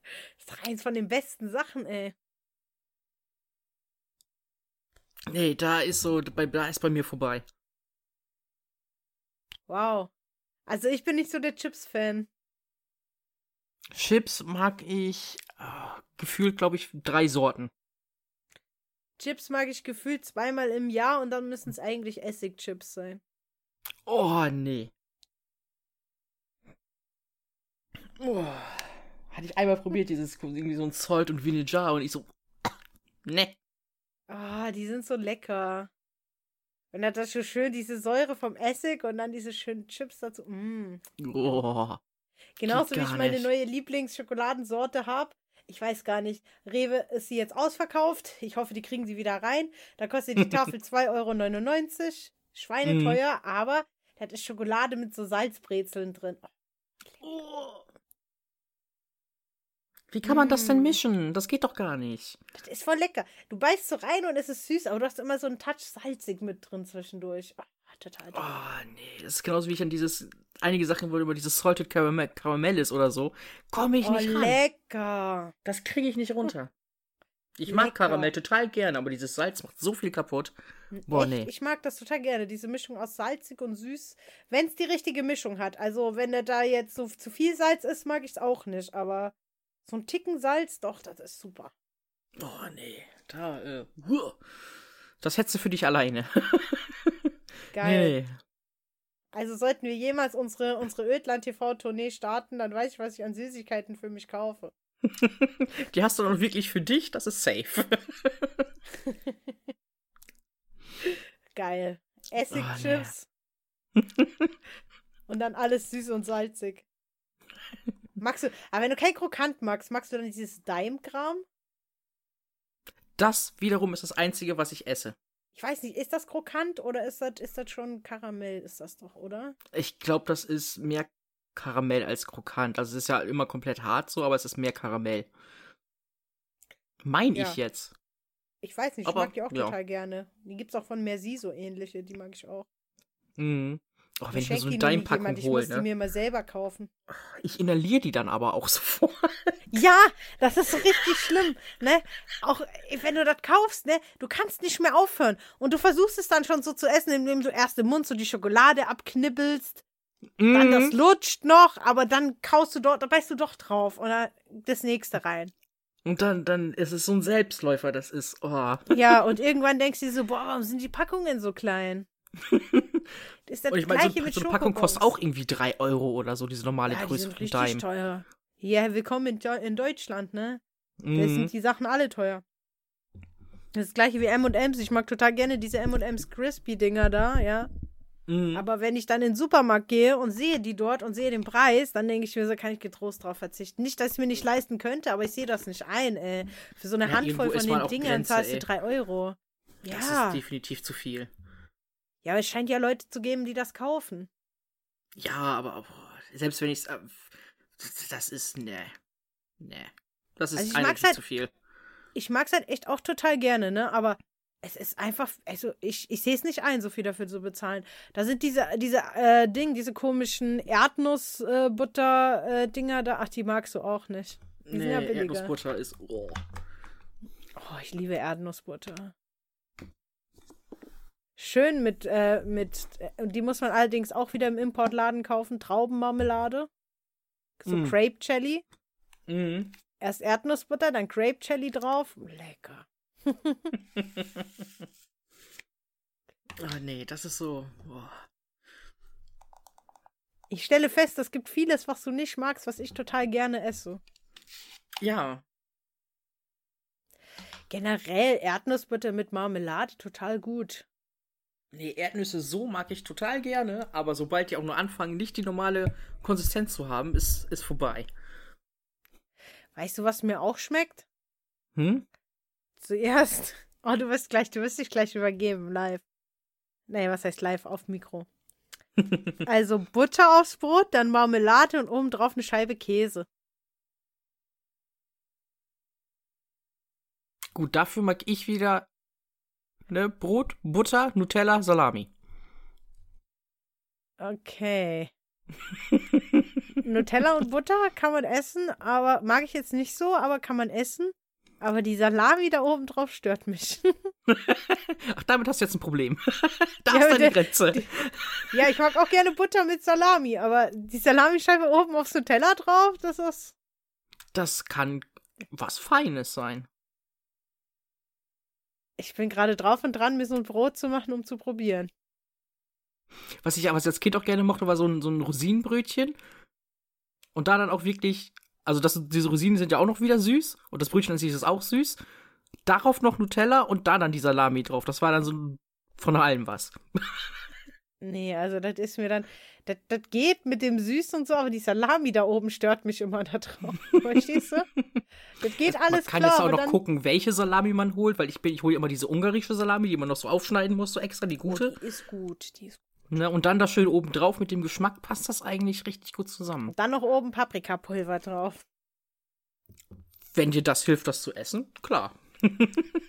Das ist doch eins von den besten Sachen, ey. Nee, da ist so, bei, da ist bei mir vorbei. Wow. Also ich bin nicht so der Chips-Fan. Chips mag ich äh, gefühlt, glaube ich, drei Sorten. Chips mag ich gefühlt zweimal im Jahr und dann müssen es eigentlich Essigchips sein. Oh, nee. Oh. Hatte ich einmal probiert, dieses irgendwie so ein Salt und Vinegar und ich so. Ne. Ah, die sind so lecker. Und dann das so schön diese Säure vom Essig und dann diese schönen Chips dazu. Mm. Oh. Genauso wie ich meine nicht. neue Lieblingsschokoladensorte habe. Ich weiß gar nicht. Rewe ist sie jetzt ausverkauft. Ich hoffe, die kriegen sie wieder rein. Da kostet die Tafel [LAUGHS] 2,99 Euro. Schweineteuer, Mhm. aber das ist Schokolade mit so Salzbrezeln drin. Oh. Wie kann man das denn Mm. mischen? Das geht doch gar nicht. Das ist voll lecker. Du beißt so rein und es ist süß, aber du hast immer so einen Touch salzig mit drin zwischendurch. Oh, total toll. Oh, nee. Das ist genauso wie ich an dieses. Einige Sachen, wo über dieses Salted Caramel, Caramel ist oder so, komme ich Oh, nicht ran. lecker. Das kriege ich nicht runter. Ich mag Lecker. Karamell total gerne, aber dieses Salz macht so viel kaputt. Boah, Echt, nee. Ich mag das total gerne, diese Mischung aus salzig und süß. Wenn es die richtige Mischung hat. Also, wenn da da jetzt so zu viel Salz ist, mag ich es auch nicht. Aber so ein Ticken Salz, doch, das ist super. Oh, nee. Da, äh. Das hättest du für dich alleine. [LAUGHS] Geil. Nee. Also, sollten wir jemals unsere, unsere Ödland-TV-Tournee starten, dann weiß ich, was ich an Süßigkeiten für mich kaufe. [LAUGHS] Die hast du dann wirklich für dich, das ist safe. [LAUGHS] Geil. Essig, Oh, nee. Und dann alles süß und salzig. Magst du, aber wenn du kein Krokant magst, magst du dann dieses Daim-Kram? Das wiederum ist das Einzige, was ich esse. Ich weiß nicht, ist das krokant oder ist das, ist das schon Karamell? Ist das doch, oder? Ich glaube, das ist mehr Karamell als krokant. Also es ist ja immer komplett hart so, aber es ist mehr Karamell. Mein Ja. ich jetzt. Ich weiß nicht, ich Aber, mag die auch ja. total gerne. Die gibt's auch von Merci so ähnliche, die mag ich auch. Mhm. Oh, wenn ich mir so eine die Daim-Packung jemand, Ich hole, muss die ne? mir mal selber kaufen. Ich inhaliere die dann aber auch [LAUGHS] sofort. Ja, das ist so richtig schlimm, ne? Auch wenn du das kaufst, ne? Du kannst nicht mehr aufhören. Und du versuchst es dann schon so zu essen, indem du erst im Mund so die Schokolade abknibbelst. Dann das Mhm. lutscht noch, aber dann kaust du dort, da beißt du doch drauf. Oder das nächste rein. Und dann, dann ist es so ein Selbstläufer, das ist, oh. Ja, und [LAUGHS] irgendwann denkst du dir so, boah, warum sind die Packungen so klein? Das ist das Und ich meine, so, so eine Packung kostet auch irgendwie 3 Euro oder so, diese normale ja, die Größe sind von richtig Daim. teuer. Ja, willkommen in, in Deutschland, ne? Da Mhm. sind die Sachen alle teuer. Das ist das gleiche wie M&M's. Ich mag total gerne diese M&M's Crispy-Dinger da, ja. Mhm. Aber wenn ich dann in den Supermarkt gehe und sehe die dort und sehe den Preis, dann denke ich mir, so kann ich getrost drauf verzichten. Nicht, dass ich mir nicht leisten könnte, aber ich sehe das nicht ein, ey. Für so eine Ja, Handvoll von den Dingern Grenze, zahlst du. 3 Euro. Das Ja. ist definitiv zu viel. Ja, aber es scheint ja Leute zu geben, die das kaufen. Ja, aber boah, selbst wenn ich es. Das ist. Ne. Ne. Das ist Also halt- zu viel. Ich mag es halt echt auch total gerne, ne? Aber es ist einfach, also ich, ich sehe es nicht ein, so viel dafür zu bezahlen. Da sind diese, diese äh, Ding, diese komischen Erdnussbutter-Dinger da. Ach, die magst du auch nicht. Die sind Nee, ja. Erdnussbutter ist. Oh. Oh, ich liebe Erdnussbutter. Schön mit, äh, mit, äh, die muss man allerdings auch wieder im Importladen kaufen, Traubenmarmelade. So Mm. Crepe Jelly. Mhm. Erst Erdnussbutter, dann Grape Jelly drauf. Lecker. Oh, nee, das ist so. Boah. Ich stelle fest, es gibt vieles, was du nicht magst, was ich total gerne esse. Ja. Generell Erdnussbutter mit Marmelade total gut. Nee, Erdnüsse so mag ich total gerne, aber sobald die auch nur anfangen, nicht die normale Konsistenz zu haben, ist, ist vorbei. Weißt du, was mir auch schmeckt? Hm? Zuerst. Oh, du wirst gleich, du wirst dich gleich übergeben, live. Nee, was heißt live auf Mikro? [LAUGHS] Also Butter aufs Brot, dann Marmelade und oben drauf eine Scheibe Käse. Gut, dafür mag ich wieder ne, Brot, Butter, Nutella, Salami. Okay. [LAUGHS] Nutella und Butter kann man essen, aber mag ich jetzt nicht so, aber kann man essen. Aber die Salami da oben drauf stört mich. [LAUGHS] Ach, damit hast du jetzt ein Problem. [LAUGHS] da Ja, ist deine Grenze. ja, ich mag auch gerne Butter mit Salami, aber die Salamischeibe oben aufs Nutella drauf, das ist. Das kann was Feines sein. Ich bin gerade drauf und dran, mir so ein Brot zu machen, um zu probieren. Was ich aber als Kind auch gerne mochte, war so ein, so ein Rosinenbrötchen. Und da dann auch wirklich, also das, diese Rosinen sind ja auch noch wieder süß. Und das Brötchen an sich ist auch süß. Darauf noch Nutella und da dann die Salami drauf. Das war dann so von allem was. Nee, also das ist mir dann. Das, das geht mit dem Süß und so, aber die Salami da oben stört mich immer da drauf. [LAUGHS] Verstehst du? Das geht alles man kann klar, jetzt auch noch gucken, welche Salami man holt, weil ich bin, ich hole immer diese ungarische Salami, die man noch so aufschneiden muss, so extra, die Oh, gute. die ist gut. Die ist Ne, und dann das schön oben drauf mit dem Geschmack passt das eigentlich richtig gut zusammen. Dann noch oben Paprikapulver drauf. Wenn dir das hilft, das zu essen, klar. [LAUGHS]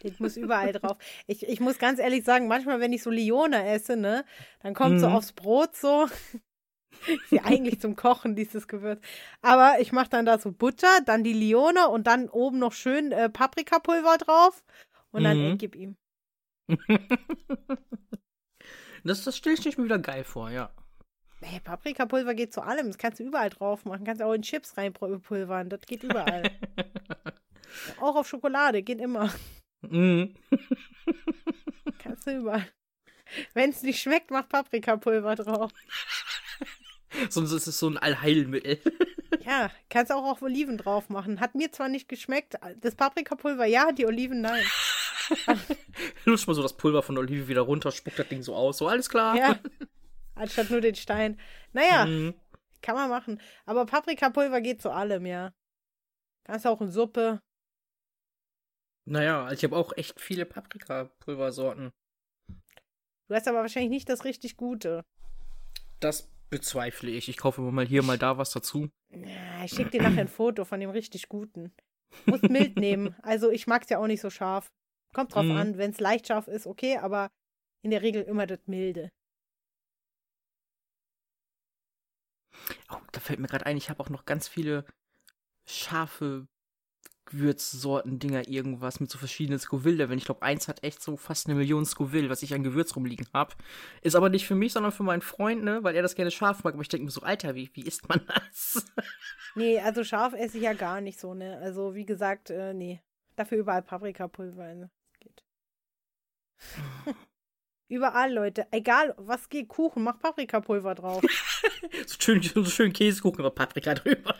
Das muss überall drauf. Ich, ich muss ganz ehrlich sagen, manchmal, wenn ich so Lione esse, ne, dann kommt so Mhm. aufs Brot so. [LAUGHS] Ist ja eigentlich zum Kochen, dieses Gewürz. Aber ich mache dann da so Butter, dann die Lione und dann oben noch schön äh, Paprikapulver drauf. Und dann Mhm. gib ihm. [LAUGHS] Das, das stelle ich mir wieder geil vor, ja. Hey, Paprikapulver geht zu allem. Das kannst du überall drauf machen. Kannst auch in Chips reinpulvern. Das geht überall. [LAUGHS] auch auf Schokolade, geht immer. Mhm. Kannst du überall. Wenn es nicht schmeckt, mach Paprikapulver drauf. [LAUGHS] Sonst ist es so ein Allheilmittel. [LAUGHS] Ja, kannst auch auf Oliven drauf machen. Hat mir zwar nicht geschmeckt, das Paprikapulver ja, die Oliven nein. Lutscht mal so das Pulver von der Olive wieder runter, spuckt das Ding so aus. So, alles klar. Ja, [LAUGHS] anstatt nur den Stein. Naja, Mhm. kann man machen. Aber Paprikapulver geht zu allem, ja. Kannst auch in Suppe. Naja, also ich habe auch echt viele Paprikapulversorten. Du hast aber wahrscheinlich nicht das richtig Gute. Das bezweifle ich. Ich kaufe immer mal hier, mal da was dazu. Ja, ich schick dir nachher ein Foto von dem richtig Guten. Musst mild [LAUGHS] nehmen. Also ich mag's ja auch nicht so scharf. Kommt drauf Mhm. an, wenn es leicht scharf ist, okay, aber in der Regel immer das milde. Oh, da fällt mir gerade ein, ich habe auch noch ganz viele scharfe Gewürzsorten, Dinger, irgendwas mit so verschiedenen Scoville-Leveln. Ich glaube, eins hat echt so fast eine Million Scoville, was ich an Gewürz rumliegen habe. Ist aber nicht für mich, sondern für meinen Freund, ne, weil er das gerne scharf mag. Aber ich denke mir so, Alter, wie, wie isst man das? [LAUGHS] Nee, also scharf esse ich ja gar nicht so, ne? Also wie gesagt, äh, nee. Dafür überall Paprikapulver. Ne? Geht. [LAUGHS] überall, Leute. Egal, was geht, Kuchen, mach Paprikapulver drauf. [LAUGHS] so, schön, so schön Käsekuchen, aber Paprika drüber.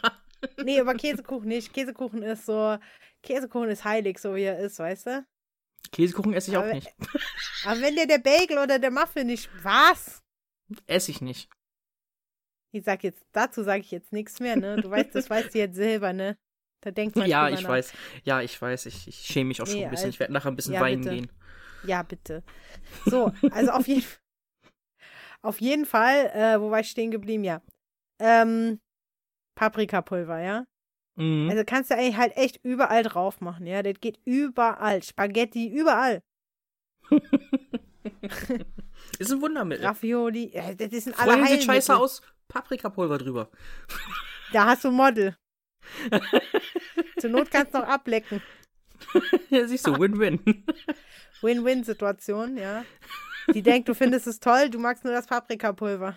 Nee, aber Käsekuchen nicht. Käsekuchen ist so, Käsekuchen ist heilig, so wie er ist, weißt du? Käsekuchen esse ich auch Aber- nicht. [LAUGHS] Aber wenn dir der Bagel oder der Muffin nicht, was? Esse ich nicht. Ich sag jetzt, dazu sage ich jetzt nichts mehr, ne? Du weißt, das weißt du jetzt selber, ne? Da denkt man Ja, ich nach. weiß. Ja, ich weiß. Ich, ich schäme mich auch schon Nee, ein bisschen. Ich also- werde nachher ein bisschen ja, weinen bitte. gehen. Ja, bitte. So, also auf jeden [LAUGHS] auf jeden Fall, äh, wo war ich stehen geblieben? Ja. Ähm, Paprikapulver, ja? Mhm. Also kannst du eigentlich halt echt überall drauf machen, ja? Das geht überall. Spaghetti, überall. [LAUGHS] ist ein Wundermittel. Ravioli, ja, das ist ein alle Freundin sieht scheiße aus. Paprikapulver drüber. [LAUGHS] Da hast du Model. [LAUGHS] Zur Not kannst du noch ablecken. ja, siehst du, Win-Win. Win-Win-Situation, ja. Die denkt, du findest es toll, du magst nur das Paprikapulver.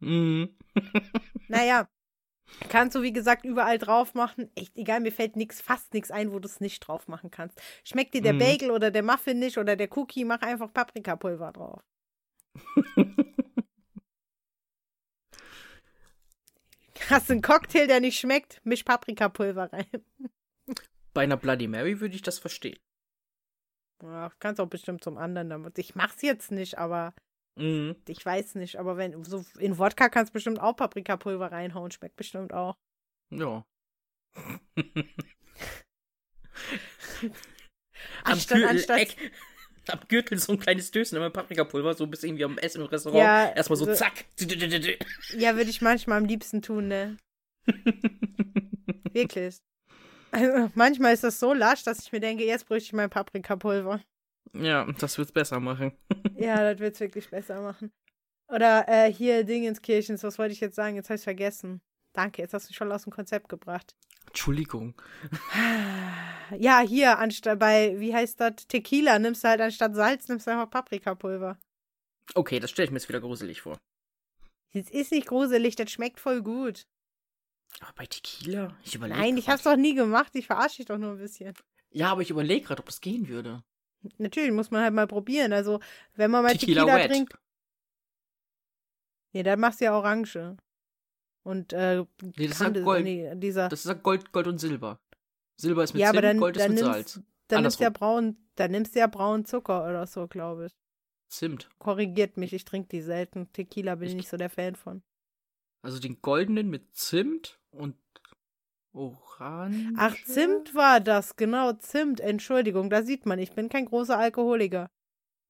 mhm. Naja, kannst du wie gesagt überall drauf machen. Echt egal, mir fällt nix, fast nichts ein, wo du es nicht drauf machen kannst. Schmeckt dir der Mhm. Bagel oder der Muffin nicht oder der Cookie, mach einfach Paprikapulver drauf. [LAUGHS] Hast du einen Cocktail, der nicht schmeckt, misch Paprikapulver rein. Bei einer Bloody Mary würde ich das verstehen. Ja, kannst auch bestimmt zum anderen damit. Ich mach's jetzt nicht, aber Mhm. ich weiß nicht. Aber wenn so in Wodka kannst du bestimmt auch Paprikapulver reinhauen, schmeckt bestimmt auch. Ja. [LAUGHS] am, Anstatt- Gürtel, anstatt- Eck, am Gürtel so ein kleines Döschen immer Paprikapulver, so bis irgendwie am Essen im Restaurant. Ja, Erstmal so so- zack. Ja, würde ich manchmal am liebsten tun, ne? [LAUGHS] Wirklich. Also, manchmal ist das so lasch, dass ich mir denke, jetzt bräuchte ich mein Paprikapulver. Ja, das wird's besser machen. [LAUGHS] Ja, das wird's wirklich besser machen. Oder äh, hier Dingenskirchens, was wollte ich jetzt sagen? Jetzt habe ich vergessen. Danke, jetzt hast du mich schon aus dem Konzept gebracht. Entschuldigung. [SIGHS] Ja, hier, anstatt bei, wie heißt das, Tequila, nimmst du halt anstatt Salz, nimmst du einfach Paprikapulver. Okay, das stelle ich mir jetzt wieder gruselig vor. Das ist nicht gruselig, das schmeckt voll gut. Aber bei Tequila? Ich überlege. Nein, ich hab's doch nie gemacht, ich verarsche dich doch nur ein bisschen. Ja, aber ich überlege gerade, ob das gehen würde. Natürlich, muss man halt mal probieren. Also, wenn man mal Tequila Tequila, trinkt. Nee, dann machst du ja Orange. Und, äh, Nee, das ist Gold. nee, dieser. Das ist ja Gold, Gold und Silber. Silber ist mit ja, aber Zimt, dann, Gold ist mit nimmst, Salz. dann nimmst du ja Andersrum. braun, dann nimmst du ja braunen Zucker oder so, glaube ich. Zimt. Korrigiert mich, ich trinke die selten. Tequila bin ich Ich- nicht so der Fan von. Also den goldenen mit Zimt und Orange. Ach, Zimt war das, genau, Zimt, Entschuldigung, da sieht man, ich bin kein großer Alkoholiker.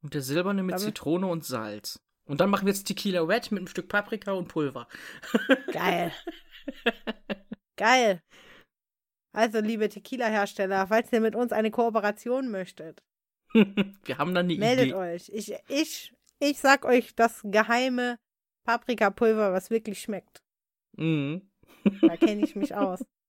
Und der silberne mit Aber- Zitrone und Salz. Und dann machen wir jetzt Tequila Wet mit einem Stück Paprika und Pulver. [LAUGHS] Geil. Geil. Also, liebe Tequila-Hersteller, falls ihr mit uns eine Kooperation möchtet, [LAUGHS] wir haben dann eine meldet Idee. euch. Ich, ich, ich sag euch das geheime Paprikapulver, was wirklich schmeckt. Mhm. Da kenne ich mich aus. [LAUGHS]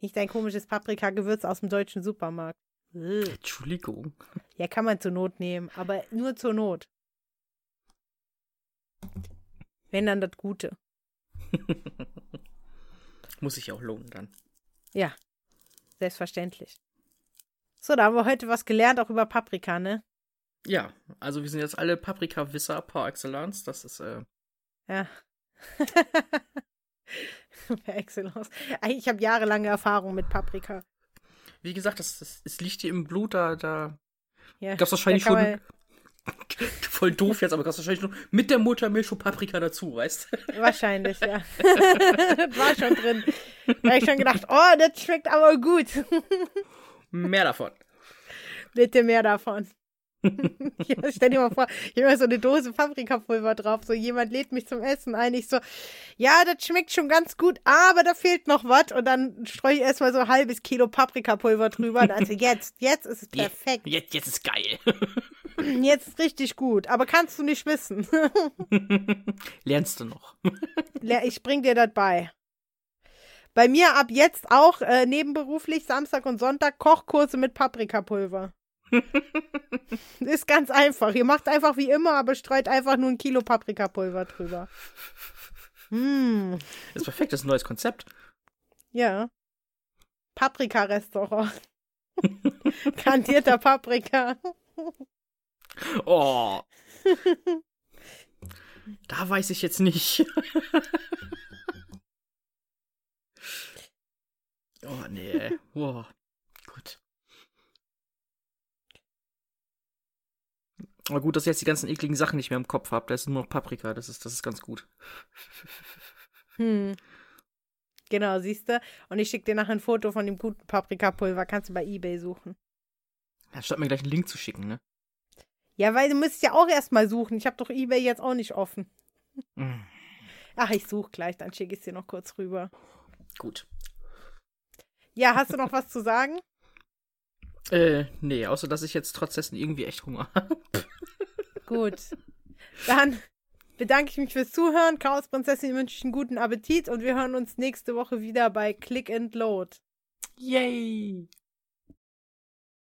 Nicht ein komisches Paprikagewürz aus dem deutschen Supermarkt. Entschuldigung. Ja, kann man zur Not nehmen, aber nur zur Not. Wenn dann das Gute. [LAUGHS] Muss sich auch lohnen dann. Ja, selbstverständlich. So, da haben wir heute was gelernt, auch über Paprika, ne? Ja, also wir sind jetzt alle Paprika-Wisser par excellence. Das ist, äh, Ja. [LAUGHS] [LAUGHS] Per Excellence. Ich habe jahrelange Erfahrung mit Paprika. wie gesagt, das, das, es liegt dir im Blut, da, da Ja, gab's wahrscheinlich da kann schon, [LAUGHS] voll doof jetzt, aber gab's wahrscheinlich noch mit der Muttermilch schon Paprika dazu, weißt Man, [LAUGHS] wahrscheinlich, ja. das war schon drin. Da habe ich schon gedacht, oh, das schmeckt aber gut. Mehr davon. Bitte mehr davon. [LAUGHS] ja, stell dir mal vor, ich habe immer so eine Dose Paprikapulver drauf. So, jemand lädt mich zum Essen ein. Ich so, ja, das schmeckt schon ganz gut, aber da fehlt noch was. Und dann streue ich erstmal so ein halbes Kilo Paprikapulver drüber. Und also jetzt, jetzt ist es perfekt. Jetzt, jetzt ist geil. [LAUGHS] Jetzt ist richtig gut. Aber kannst du nicht wissen. [LAUGHS] Lernst du noch. Ich bring dir das bei. Bei mir ab jetzt auch äh, nebenberuflich Samstag und Sonntag Kochkurse mit Paprikapulver. [LAUGHS] ist ganz einfach. Ihr macht einfach wie immer, aber streut einfach nur ein Kilo Paprikapulver drüber. Hm, Das ist perfekt, das ist ein neues Konzept. ja. Paprika-Restaurant. [LAUGHS] Kandierter Paprika. Oh. [LAUGHS] Da weiß ich jetzt nicht. Oh, nee. Wow. Gut. Aber gut, dass ich jetzt die ganzen ekligen Sachen nicht mehr im Kopf habe. Da ist nur noch Paprika. Das ist, das ist ganz gut. [LAUGHS] Hm. Genau, siehst du? Und ich schicke dir nachher ein Foto von dem guten Paprikapulver. Kannst du bei Ebay suchen. Anstatt mir gleich einen Link zu schicken, ne? Ja, weil du müsst ja auch erstmal suchen. Ich habe doch Ebay jetzt auch nicht offen. Mm, Ach, ich suche gleich, dann schicke ich es dir noch kurz rüber. gut. Ja, hast du noch was zu sagen? Äh, nee, außer dass ich jetzt trotz dessen irgendwie echt Hunger habe. Gut. Dann bedanke ich mich fürs Zuhören. Chaos Prinzessin wünsche ich einen guten Appetit und wir hören uns nächste Woche wieder bei Click and Load. Yay!